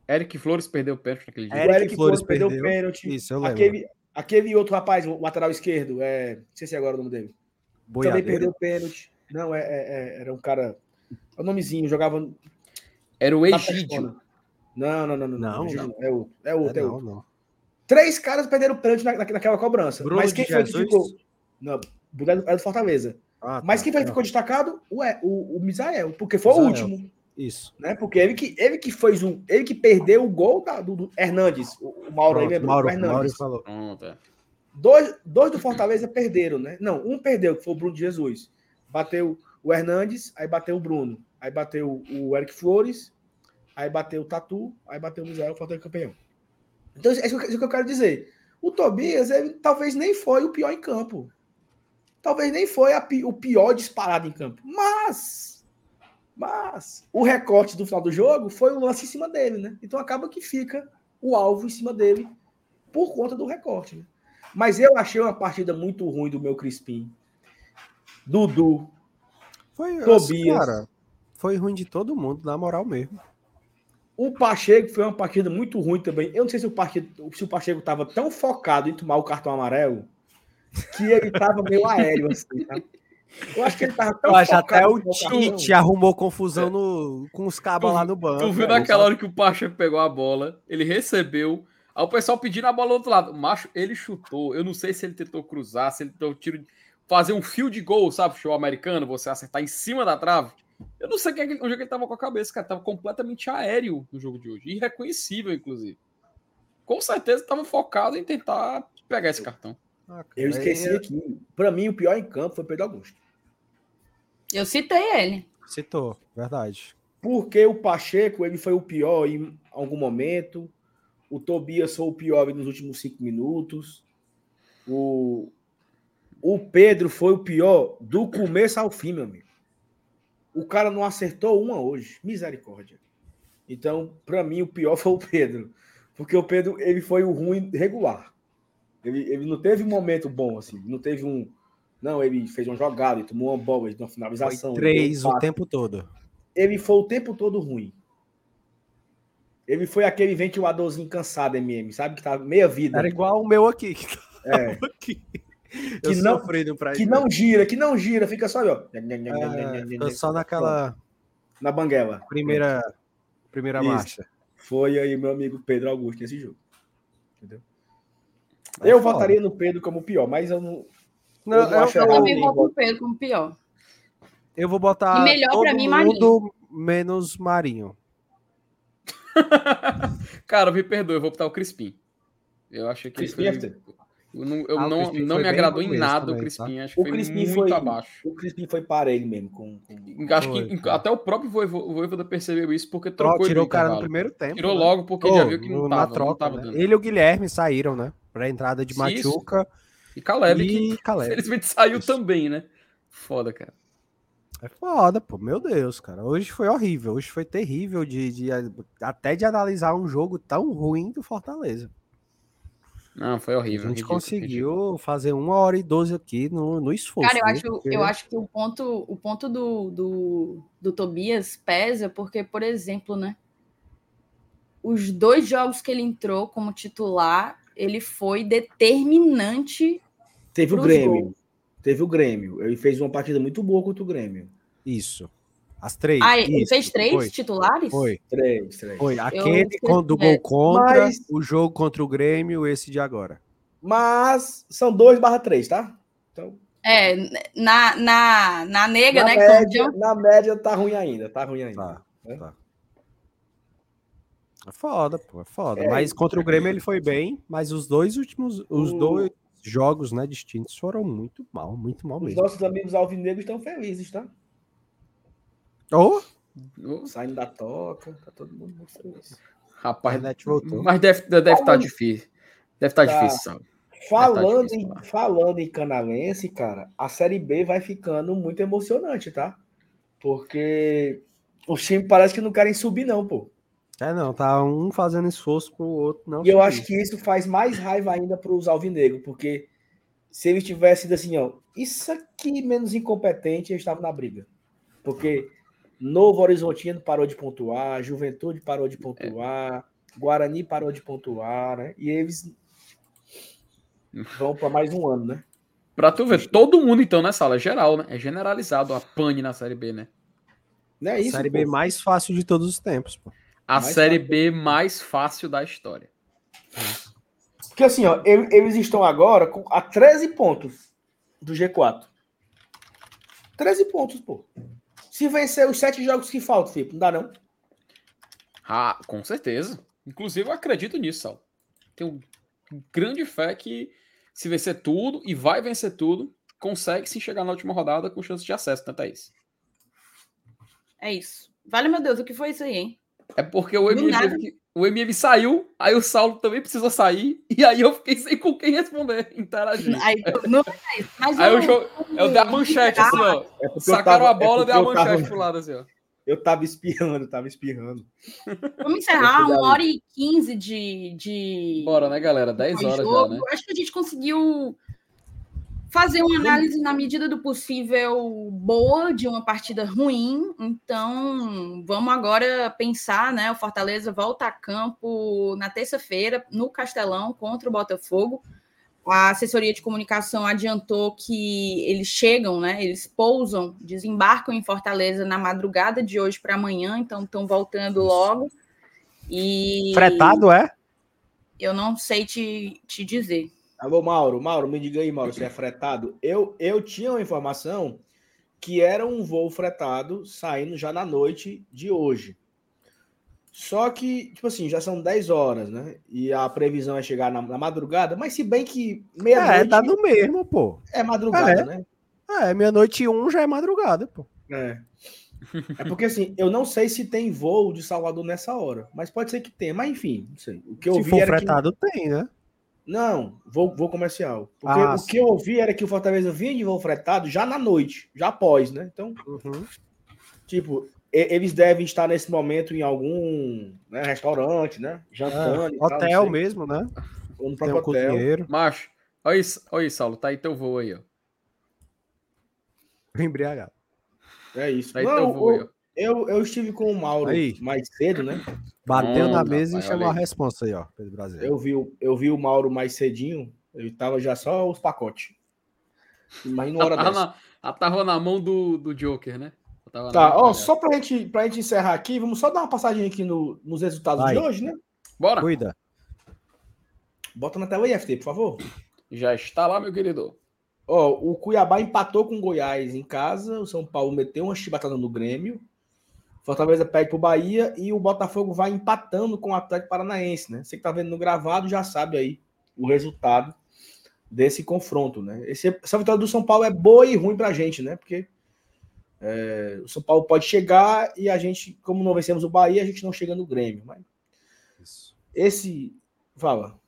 Eric Flores perdeu o pênalti naquele dia. Eric, Eric Flores, Flores perdeu o pênalti. Isso, eu lembro. Aquele, aquele outro rapaz, o lateral esquerdo, é, não sei se é agora o nome dele. Boiadeiro. Também perdeu o pênalti. Não, é, é, é, era um cara. É o nomezinho, jogava. Era o Egídio. Não, não, não, não. Não, não, não. É outro. É outro. É, é outro. Não, não. Três caras perderam o pênalti na, naquela cobrança. Bruno Mas quem foi que ficou. Não, é do Fortaleza. Ah, Mas tá, quem foi que ficou destacado? O, o, o Misael, porque foi Misael. o último. Isso. Né? Porque ele que, ele que fez um. Ele que perdeu o gol da, do, do Hernandes. O, o Mauro Pronto, aí lembrou. Mauro, o Hernandes. Mauro falou. Dois, dois do Fortaleza perderam, né? Não, um perdeu, que foi o Bruno Jesus. Bateu o Hernandes, aí bateu o Bruno. Aí bateu o Eric Flores, aí bateu o Tatu, aí bateu o Misael, Fortaleza campeão. Então, é isso que eu quero dizer. O Tobias, ele talvez nem foi o pior em campo. Talvez nem foi a, o pior disparado em campo. Mas, Mas o recorte do final do jogo foi o lance em cima dele, né? Então acaba que fica o alvo em cima dele por conta do recorte. Né? Mas eu achei uma partida muito ruim do meu Crispim. Dudu. Foi, Tobias. Assim, cara, foi ruim de todo mundo, na moral mesmo. O Pacheco foi uma partida muito ruim também. Eu não sei se o Pacheco, se o Pacheco tava tão focado em tomar o cartão amarelo que ele tava meio aéreo assim, tá? Eu acho que ele tava tão acho até o Tite arrumou confusão é. no, com os cabos lá no banco. Tu viu naquela hora que o Pacheco pegou a bola, ele recebeu, aí o pessoal pedindo a bola do outro lado. O macho, ele chutou. Eu não sei se ele tentou cruzar, se ele tentou tiro, fazer um fio de gol, sabe? Show americano, você acertar em cima da trave. Eu não sei onde é que ele estava com a cabeça, cara. Tava completamente aéreo no jogo de hoje. Irreconhecível, inclusive. Com certeza estava focado em tentar pegar esse cartão. Ah, eu esqueci aqui. Para mim, o pior em campo foi Pedro Augusto. Eu citei ele. Citou, verdade. Porque o Pacheco ele foi o pior em algum momento. O Tobias foi o pior nos últimos cinco minutos. O, o Pedro foi o pior do começo ao fim, meu amigo. O cara não acertou uma hoje. Misericórdia. Então, para mim, o pior foi o Pedro. Porque o Pedro, ele foi o ruim regular. Ele, ele não teve um momento bom, assim. Não teve um. Não, ele fez uma jogada, ele tomou uma bola, ele uma finalização. Foi três o tempo todo. Ele foi o tempo todo ruim. Ele foi aquele ventiladorzinho cansado, MM, sabe? Que tá meia vida. Era igual o meu aqui. Que é. Aqui que não, que não gira, que não gira, fica só ó. É, só naquela na banguela. Primeira primeira Isso. marcha. Foi aí meu amigo Pedro Augusto nesse jogo. Entendeu? É eu foda. votaria no Pedro como pior, mas eu não não, eu, eu, eu também voto no Pedro como pior. Eu vou botar e melhor para mim Marinho. menos Marinho. Cara, me perdoe, eu vou botar o Crispim. Eu achei que Crispim ele foi... Eu não, eu ah, não, não me agradou em nada também, o Crispim. Tá? Acho que o foi Crispim muito foi, abaixo. O Crispim foi para ele mesmo. Com, com... Acho foi, que até o próprio Voivoda percebeu isso porque trocou. tirou o cara no primeiro tempo. Tirou né? logo porque oh, já viu que não estava. Troca, né? Ele e o Guilherme saíram, né? Para a entrada de Machuca. E Caleb, e que Caleb. felizmente saiu isso. também, né? Foda, cara. É foda, pô. Meu Deus, cara. Hoje foi horrível. Hoje foi terrível de, de até de analisar um jogo tão ruim do Fortaleza. Não, foi horrível. A gente ridículo, conseguiu ridículo. fazer uma hora e doze aqui no, no esforço. Cara, eu acho, porque... eu acho que o ponto, o ponto do, do, do Tobias pesa porque, por exemplo, né? Os dois jogos que ele entrou como titular, ele foi determinante. Teve o Grêmio. Teve o Grêmio. Ele fez uma partida muito boa contra o Grêmio. Isso. As três. Ah, ele isso, fez três foi. titulares? Foi. Três, três. Foi. Aquele eu... do gol contra, Mas... o jogo contra o Grêmio, esse de agora. Mas são dois barra três, tá? Então... É, na, na, na nega, na né? Média, na média tá ruim ainda, tá ruim ainda. Tá, é? tá. É foda, pô, é foda. É, mas contra o Grêmio ele foi bem, mas os dois últimos, os o... dois jogos, né, distintos foram muito mal, muito mal mesmo. Os nossos amigos alvinegros estão felizes, tá? Oh. Saindo da toca, tá todo mundo mostrando isso. Rapaz. Mas deve estar deve tá difícil. Deve estar tá, tá difícil, sabe? Falando, tá em, falando em canalense, cara, a Série B vai ficando muito emocionante, tá? Porque os times parece que não querem subir, não, pô. É, não, tá um fazendo esforço pro outro, não. E eu acho que isso faz mais raiva ainda para os alvinegros, porque se eles tivessem assim, ó, isso aqui menos incompetente, eles estavam na briga. Porque Novo Horizontino parou de pontuar, Juventude parou de pontuar, é. Guarani parou de pontuar, né? E eles vão para mais um ano, né? Para tu ver, todo mundo então nessa sala, geral, né? É generalizado a pane na Série B, né? Não é isso, Série pô. B mais fácil de todos os tempos, pô. A mais Série fácil. B mais fácil da história. Porque assim, ó, eles estão agora com, a 13 pontos do G4. 13 pontos, pô. Se vencer os sete jogos que faltam, Felipe, não dá não? Ah, com certeza. Inclusive, eu acredito nisso, Sal. Tenho grande fé que se vencer tudo, e vai vencer tudo, consegue se chegar na última rodada com chance de acesso, né, Thaís? É isso. Vale, meu Deus, o que foi isso aí, hein? É porque o MF, o MM saiu, aí o Saulo também precisou sair, e aí eu fiquei sem com quem responder, interagir. Aí, não, mas aí eu, eu, eu dei a manchete, assim, ó. É Sacaram tava, a bola, é dei a manchete tava, pro lado, assim, ó. Eu tava espirrando, tava espirrando. Vamos encerrar uma hora e quinze de, de. Bora, né, galera? Dez horas jogo. já, né? Acho que a gente conseguiu fazer uma análise na medida do possível boa de uma partida ruim. Então, vamos agora pensar, né? O Fortaleza volta a campo na terça-feira no Castelão contra o Botafogo. A assessoria de comunicação adiantou que eles chegam, né? Eles pousam, desembarcam em Fortaleza na madrugada de hoje para amanhã, então estão voltando logo. E fretado é? Eu não sei te, te dizer. Alô, Mauro. Mauro, me diga aí, Mauro, se é fretado. Eu, eu tinha uma informação que era um voo fretado saindo já na noite de hoje. Só que, tipo assim, já são 10 horas, né? E a previsão é chegar na, na madrugada, mas se bem que meia-noite. É, dá no mesmo, pô. É madrugada, é. né? É, meia-noite e um já é madrugada, pô. É. É porque assim, eu não sei se tem voo de Salvador nessa hora, mas pode ser que tenha, mas enfim, não sei. O que eu se vi for fretado, que... tem, né? Não, voo, voo comercial. Porque ah, o sim. que eu ouvi era que o Fortaleza vinha de voo fretado já na noite, já após, né? Então, uhum. tipo, eles devem estar nesse momento em algum né, restaurante, né? Jantando. É, hotel tal, mesmo, né? Ou no próprio um hotel. Cozinheiro. Macho, olha isso, olha isso, Saulo. Tá aí teu voo aí, ó. Embriagado. É isso. Tá aí Não, teu voo aí, ó. Eu, eu estive com o Mauro aí. mais cedo, né? Bateu hum, na mesa e chamou a resposta aí, ó, Pedro Brasil. Eu vi, eu vi o Mauro mais cedinho, ele tava já só os pacotes. Imagina hora tava dessa. Na, tava na mão do, do Joker, né? Tá, ó, só pra gente, pra gente encerrar aqui, vamos só dar uma passadinha aqui no, nos resultados Vai. de hoje, né? Bora. Cuida. Bota na tela IFT, por favor. Já está lá, meu querido. Ó, o Cuiabá empatou com o Goiás em casa, o São Paulo meteu uma chibatada no Grêmio, Fortaleza pede pro Bahia e o Botafogo vai empatando com o Atlético Paranaense, né? Você que tá vendo no gravado já sabe aí o resultado desse confronto, né? Esse, essa vitória do São Paulo é boa e ruim pra gente, né? Porque é, o São Paulo pode chegar e a gente, como não vencemos o Bahia, a gente não chega no Grêmio. Mas Isso. esse. Fala.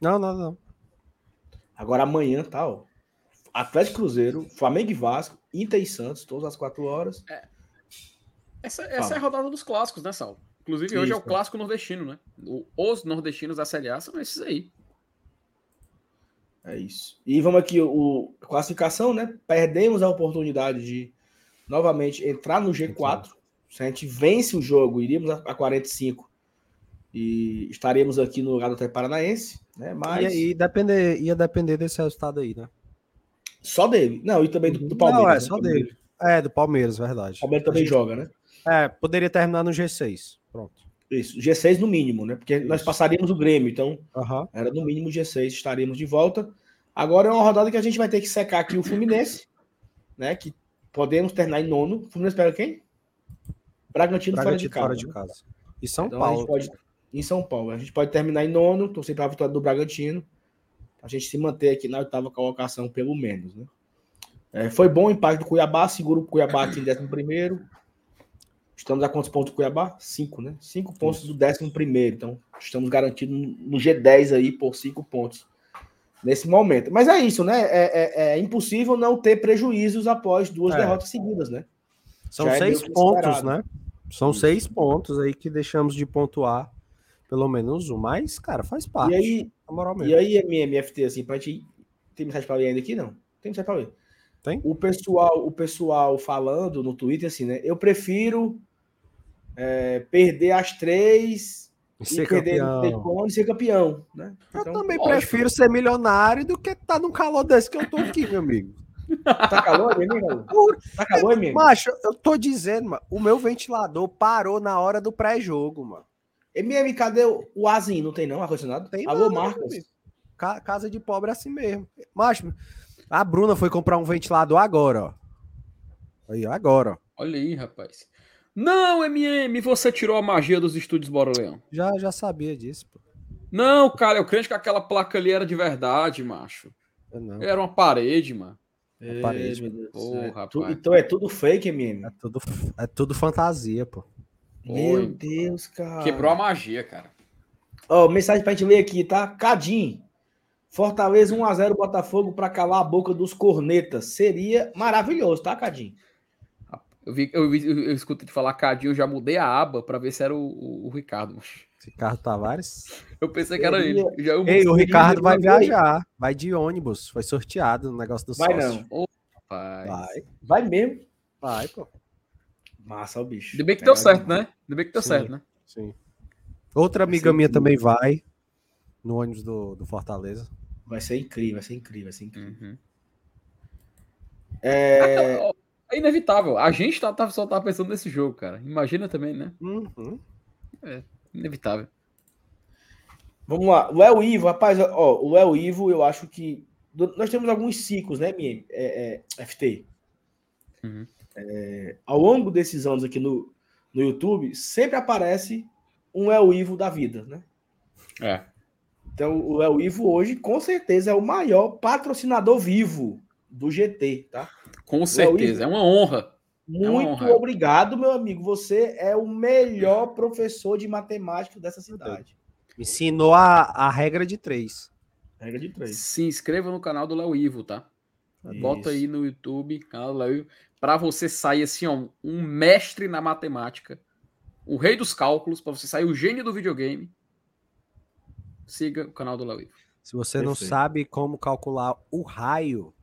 Não, não, não. Agora amanhã tá, ó. Atlético Cruzeiro, Flamengo e Vasco, Inter e Santos, todas as quatro horas. É. Essa, essa é a rodada dos clássicos, né, Sal? Inclusive, Isso. hoje é o clássico nordestino, né? O, os nordestinos da Série A são esses aí. É isso. E vamos aqui, o classificação, né? Perdemos a oportunidade de novamente entrar no G4. Se a gente vence o jogo, iríamos a 45 e estaremos aqui no lugar do Atlético Paranaense, né? Mas ia, ia, depender, ia depender desse resultado aí, né? Só dele. Não, e também do, do Palmeiras. Não, é né? só dele. É, do Palmeiras, verdade. O Palmeiras também gente... joga, né? É, poderia terminar no G6. Pronto. Isso, G6 no mínimo, né? Porque Isso. nós passaríamos o Grêmio, então uhum. era no mínimo G6, estaríamos de volta. Agora é uma rodada que a gente vai ter que secar aqui o Fluminense, né? Que Podemos terminar em nono. O Fluminense pega quem? Bragantino, fora de casa. Fora de casa. E São então, Paulo. Pode, em São Paulo. A gente pode terminar em nono, torcer para a vitória do Bragantino. A gente se manter aqui na oitava colocação, pelo menos. Né? É, foi bom o empate do Cuiabá, segura o Cuiabá aqui em décimo primeiro. Estamos a quantos pontos do Cuiabá? Cinco, né? Cinco pontos do décimo primeiro. Então, estamos garantidos no G10 aí por cinco pontos nesse momento. Mas é isso, né? É, é, é impossível não ter prejuízos após duas é. derrotas seguidas, né? São Já é seis pontos, né? São isso. seis pontos aí que deixamos de pontuar, pelo menos um. Mas, cara, faz parte. E aí, e aí MMFT, assim, pra gente. Tem mensagem para ler ainda aqui? Não. Tem mensagem para ler. Tem? O pessoal, o pessoal falando no Twitter assim, né? Eu prefiro é, perder as três ser campeão. e ser campeão, né? Eu então, também lógico. prefiro ser milionário do que estar tá num calor desse que eu tô aqui, meu amigo. Tá calor, menino? Tá calor, menino? Macho, eu tô dizendo, mano, o meu ventilador parou na hora do pré-jogo, mano. MM, cadê o azinho? Não tem não, ar-condicionado? Tem Alô, não, Marcos. Casa de pobre é assim mesmo. Macho, a Bruna foi comprar um ventilador agora, ó. Aí, agora, ó. Olha aí, rapaz. Não, MM, você tirou a magia dos estúdios Bora Leão. Já, já sabia disso, pô. Não, cara, eu creio que aquela placa ali era de verdade, macho. Não. Era uma parede, mano. É parede. Meu Deus. Porra, é então é tudo fake, MM. É tudo, é tudo fantasia, pô. Meu Deus, cara. Quebrou a magia, cara. Ó, oh, mensagem pra gente ler aqui, tá? Cadim. Fortaleza 1x0 Botafogo para calar a boca dos cornetas. Seria maravilhoso, tá, Cadim? Eu vi, eu, vi, eu, eu escutei de falar Cadinho, eu já mudei a aba para ver se era o, o, o Ricardo. Ricardo Tavares? Eu pensei que era ele. Já, Ei, o Ricardo vai viajar. Vai de ônibus. Foi sorteado no negócio do Vai sócio. não. Oh, vai. Vai mesmo. Vai, pô. Massa o bicho. Ainda bem que deu certo, né? Ainda bem que deu sim, certo, né? Sim. Outra amiga minha também vai no ônibus do, do Fortaleza. Vai ser incrível, vai ser incrível, vai ser incrível. Uhum. É... é... inevitável. A gente tá, tá, só tá pensando nesse jogo, cara. Imagina também, né? Uhum. É inevitável. Vamos lá. O El Ivo, rapaz, ó, o El Ivo, eu acho que. Nós temos alguns ciclos, né, minha, é, é, FT? Uhum. É, ao longo desses anos aqui no, no YouTube, sempre aparece um El Ivo da vida, né? É. Então, o El Ivo hoje, com certeza, é o maior patrocinador vivo do GT, tá? Com certeza, Ivo, é uma honra. Muito é uma honra. obrigado, meu amigo. Você é o melhor professor de matemática dessa cidade. Me ensinou a, a regra de três. Regra de três. Se inscreva no canal do Léo Ivo, tá? Isso. Bota aí no YouTube, canal do Léo Ivo, para você sair assim, ó, um mestre na matemática, o rei dos cálculos, para você sair o gênio do videogame siga o canal do Léo Se você Perfeito. não sabe como calcular o raio,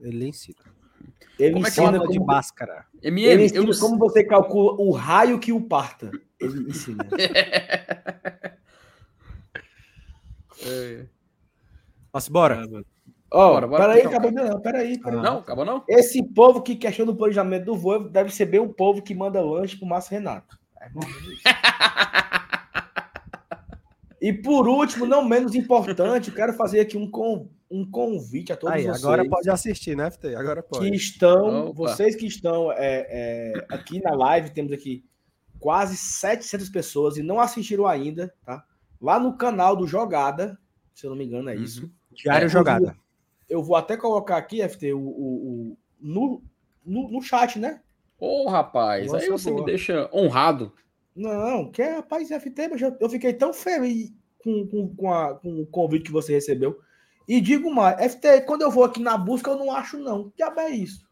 ele ensina. Ele como ensina é que como, de máscara. MM, ele ensina eu... como você calcula o raio que o parta. Ele ensina. é. Nossa, bora. Oh, bora, bora, peraí, então. acabou não, peraí, peraí. Não, acabou não? Esse povo que questiona o planejamento do voo deve ser bem o povo que manda lanche pro Márcio Renato. É E por último, não menos importante, quero fazer aqui um, com, um convite a todos Aí, vocês. Agora pode assistir, né, FT? Agora pode. Que estão, Opa. vocês que estão é, é, aqui na live, temos aqui quase 700 pessoas e não assistiram ainda, tá? Lá no canal do Jogada, se eu não me engano, é uhum. isso. Diário é, Jogada. Eu vou até colocar aqui, FT, o, o, o no, no, no, chat, né? Ô, oh, rapaz, Nossa, aí você boa. me deixa honrado. Não, que é rapaz FT, mas eu, fiquei tão feliz com, com, com, a, com o convite que você recebeu. E digo mais, FT, quando eu vou aqui na busca, eu não acho, não. Que diabo é isso?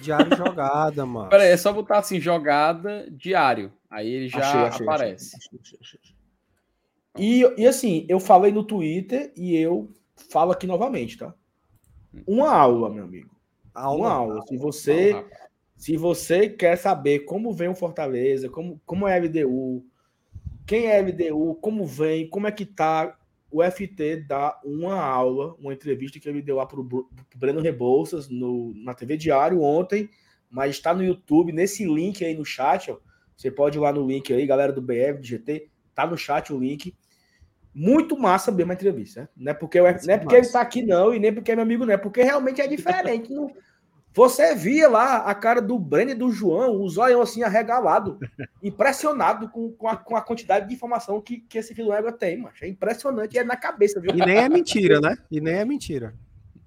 Diário jogada, mano. Pera aí, é só botar assim, jogada diário. Aí ele já achei, achei, aparece. Achei, e, e assim, eu falei no Twitter e eu falo aqui novamente, tá? Uma aula, meu amigo. Aula, uma aula. Se você. Aula, se você quer saber como vem o Fortaleza, como, como é a LDU, quem é a LDU, como vem, como é que tá, o FT dá uma aula, uma entrevista que ele deu lá para o Breno Rebouças no, na TV Diário ontem, mas está no YouTube, nesse link aí no chat, ó, você pode ir lá no link aí, galera do BF, do GT, tá no chat o link. Muito massa mesmo a entrevista, né? Não é porque, eu, não é porque ele está aqui, não, e nem porque é meu amigo, não, é porque realmente é diferente. não, você via lá a cara do Breno e do João, os olhos assim arregalado, impressionado com, com, a, com a quantidade de informação que, que esse filho égua tem, mano. É impressionante, é na cabeça, viu? E nem é mentira, né? E nem é mentira.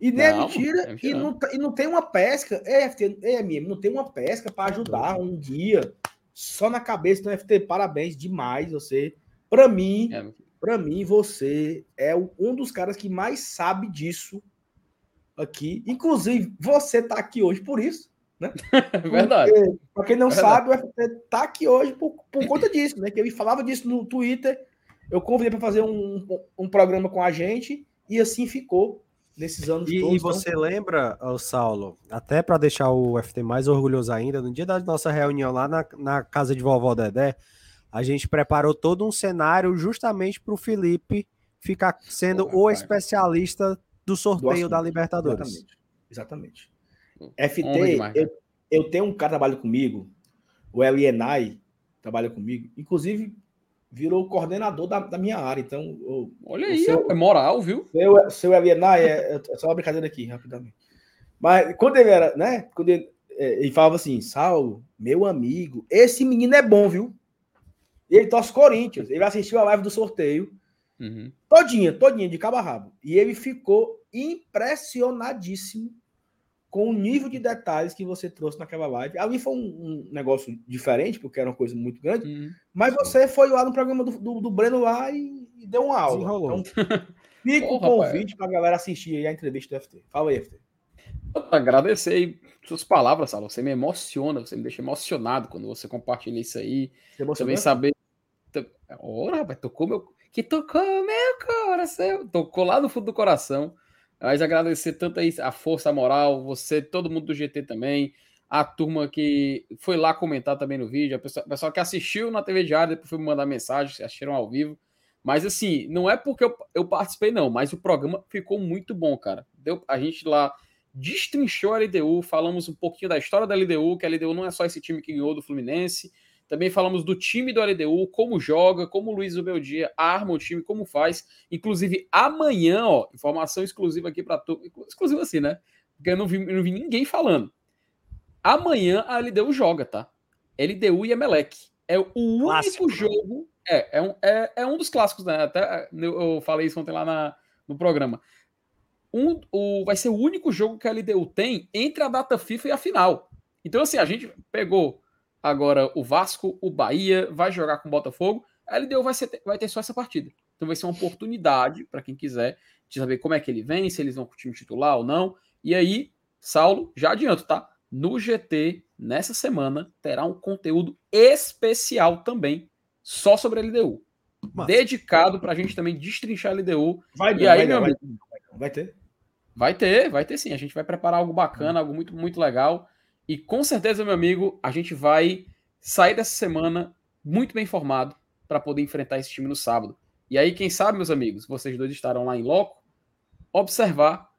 E nem é não, é mentira, é mentira e, não, e não tem uma pesca. É, FT, é, não tem uma pesca para ajudar um guia só na cabeça do FT. Parabéns demais, você. Para mim, é. para mim, você é um dos caras que mais sabe disso aqui. Inclusive, você está aqui hoje por isso, né? Verdade. Para quem não Verdade. sabe, o FT está aqui hoje por, por conta disso, né? Que ele falava disso no Twitter. Eu convidei para fazer um, um programa com a gente e assim ficou nesses anos e, todos. E você então... lembra, Saulo, até para deixar o FT mais orgulhoso ainda, no dia da nossa reunião lá na, na casa de vovó Dedé, a gente preparou todo um cenário justamente para o Felipe ficar sendo oh, o especialista do sorteio do da Libertadores. Exatamente. Exatamente. FT, eu, eu, tenho um cara que trabalha comigo, o Elienai, trabalha comigo, inclusive virou coordenador da, da minha área. Então, o, olha aí, seu, é moral, viu? Seu, seu Elienai, é, é só uma brincadeira aqui, rapidamente. Mas quando ele era, né? Quando ele, é, ele falava assim, Saulo, meu amigo, esse menino é bom, viu? Ele torce Corinthians. Ele assistiu a live do sorteio. Uhum. Todinha, todinha, de cabo a rabo. E ele ficou impressionadíssimo com o nível de detalhes que você trouxe naquela live. Ali foi um, um negócio diferente, porque era uma coisa muito grande, uhum. mas você foi lá no programa do, do, do Breno lá e, e, deu uma aula. Então, fica o convite para a galera assistir a entrevista do FT. Fala aí, FT. Agradecer aí suas palavras, Sala. Você me emociona, você me deixa emocionado quando você compartilha isso aí. Também saber. Ora, rapaz, tocou meu. Que tocou meu coração. Tocou lá no fundo do coração. Mas agradecer tanto aí a força, a moral, você, todo mundo do GT também, a turma que foi lá comentar também no vídeo, a pessoa, pessoal que assistiu na TV Diária, depois foi me mandar mensagem, assistiram ao vivo. Mas assim, não é porque eu, eu participei, não, mas o programa ficou muito bom, cara. Deu, a gente lá destrinchou a LDU, falamos um pouquinho da história da LDU, que a LDU não é só esse time que ganhou do Fluminense. Também falamos do time do LDU, como joga, como o Luiz do dia arma o time, como faz. Inclusive, amanhã, ó, informação exclusiva aqui para tu. Exclusiva assim, né? Porque eu não vi, eu não vi ninguém falando. Amanhã a LDU joga, tá? LDU e Emelec. É o único né? jogo. É, é um, é, é um dos clássicos, né? Até eu falei isso ontem lá na, no programa um, o, vai ser o único jogo que a LDU tem entre a data FIFA e a final. Então, assim, a gente pegou agora o Vasco, o Bahia, vai jogar com o Botafogo, a LDU vai, ser, vai ter só essa partida. Então vai ser uma oportunidade para quem quiser de saber como é que ele vem, se eles vão com o time titular ou não. E aí, Saulo, já adianto, tá? No GT, nessa semana, terá um conteúdo especial também, só sobre a LDU. Mas... Dedicado para a gente também destrinchar a LDU. Vai, e aí, vai, meu vai, amigo, vai ter. Vai ter, vai ter sim. A gente vai preparar algo bacana, algo muito, muito legal. E com certeza, meu amigo, a gente vai sair dessa semana muito bem informado para poder enfrentar esse time no sábado. E aí, quem sabe, meus amigos, vocês dois estarão lá em loco, observar,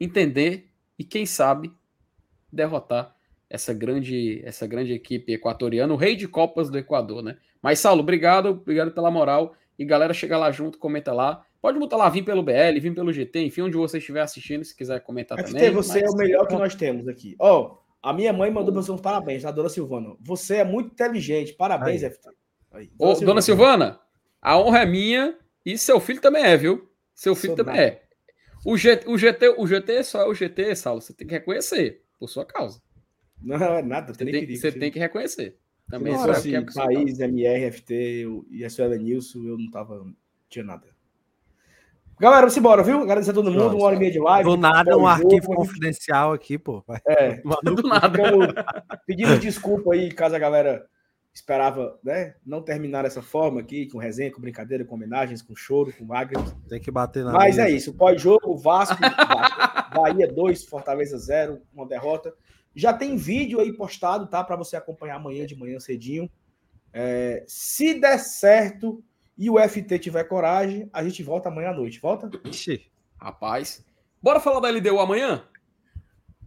entender e quem sabe derrotar essa grande essa grande equipe equatoriana, o rei de copas do Equador, né? Mas Saulo, obrigado, obrigado pela moral e galera chega lá junto, comenta lá. Pode botar lá, vir pelo BL, vir pelo GT, enfim, onde você estiver assistindo, se quiser comentar FT, também. você mas... é o melhor que nós temos aqui. Ó, oh, a minha mãe mandou meus parabéns, a dona Silvana. Você é muito inteligente, parabéns, Aí. FT. Aí, dona, Ô, Silvana. dona Silvana, a honra é minha e seu filho também é, viu? Seu filho Sou também nada. é. O GT, o GT, o GT só é o GT, Saulo, você tem que reconhecer, por sua causa. Não, é nada, você, tem, você tem que reconhecer. Também se fosse é País, MR, FT e a senhora Nilson, eu não tava, tinha nada. Galera, vamos embora, viu? Agradecer a todo mundo, Nossa, uma hora e meia de live. Do nada, um arquivo confidencial aqui, pô. É, do nada. Pedindo desculpa aí, caso a galera esperava né, não terminar dessa forma aqui, com resenha, com brincadeira, com homenagens, com choro, com lágrimas. Tem que bater na Mas mesa. é isso, pós-jogo, Vasco, Bahia 2, Fortaleza 0, uma derrota. Já tem vídeo aí postado, tá? Para você acompanhar amanhã de manhã cedinho. É, se der certo, e o FT tiver coragem, a gente volta amanhã à noite. Volta? Ixi, rapaz. Bora falar da LDU amanhã?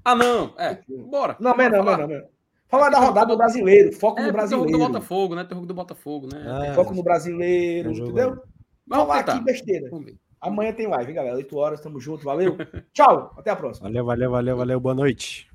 Ah, não. É, bora. Não, mas não, não, não. Falar da rodada do brasileiro. Foco é, no brasileiro. Tem do Botafogo, né? Tem o do Botafogo, né? É. Foco no brasileiro, entendeu? Vamos falar aqui besteira. Amanhã tem live, hein, galera? 8 horas, tamo junto. Valeu. Tchau. Até a próxima. Valeu, valeu, valeu, valeu. Boa noite.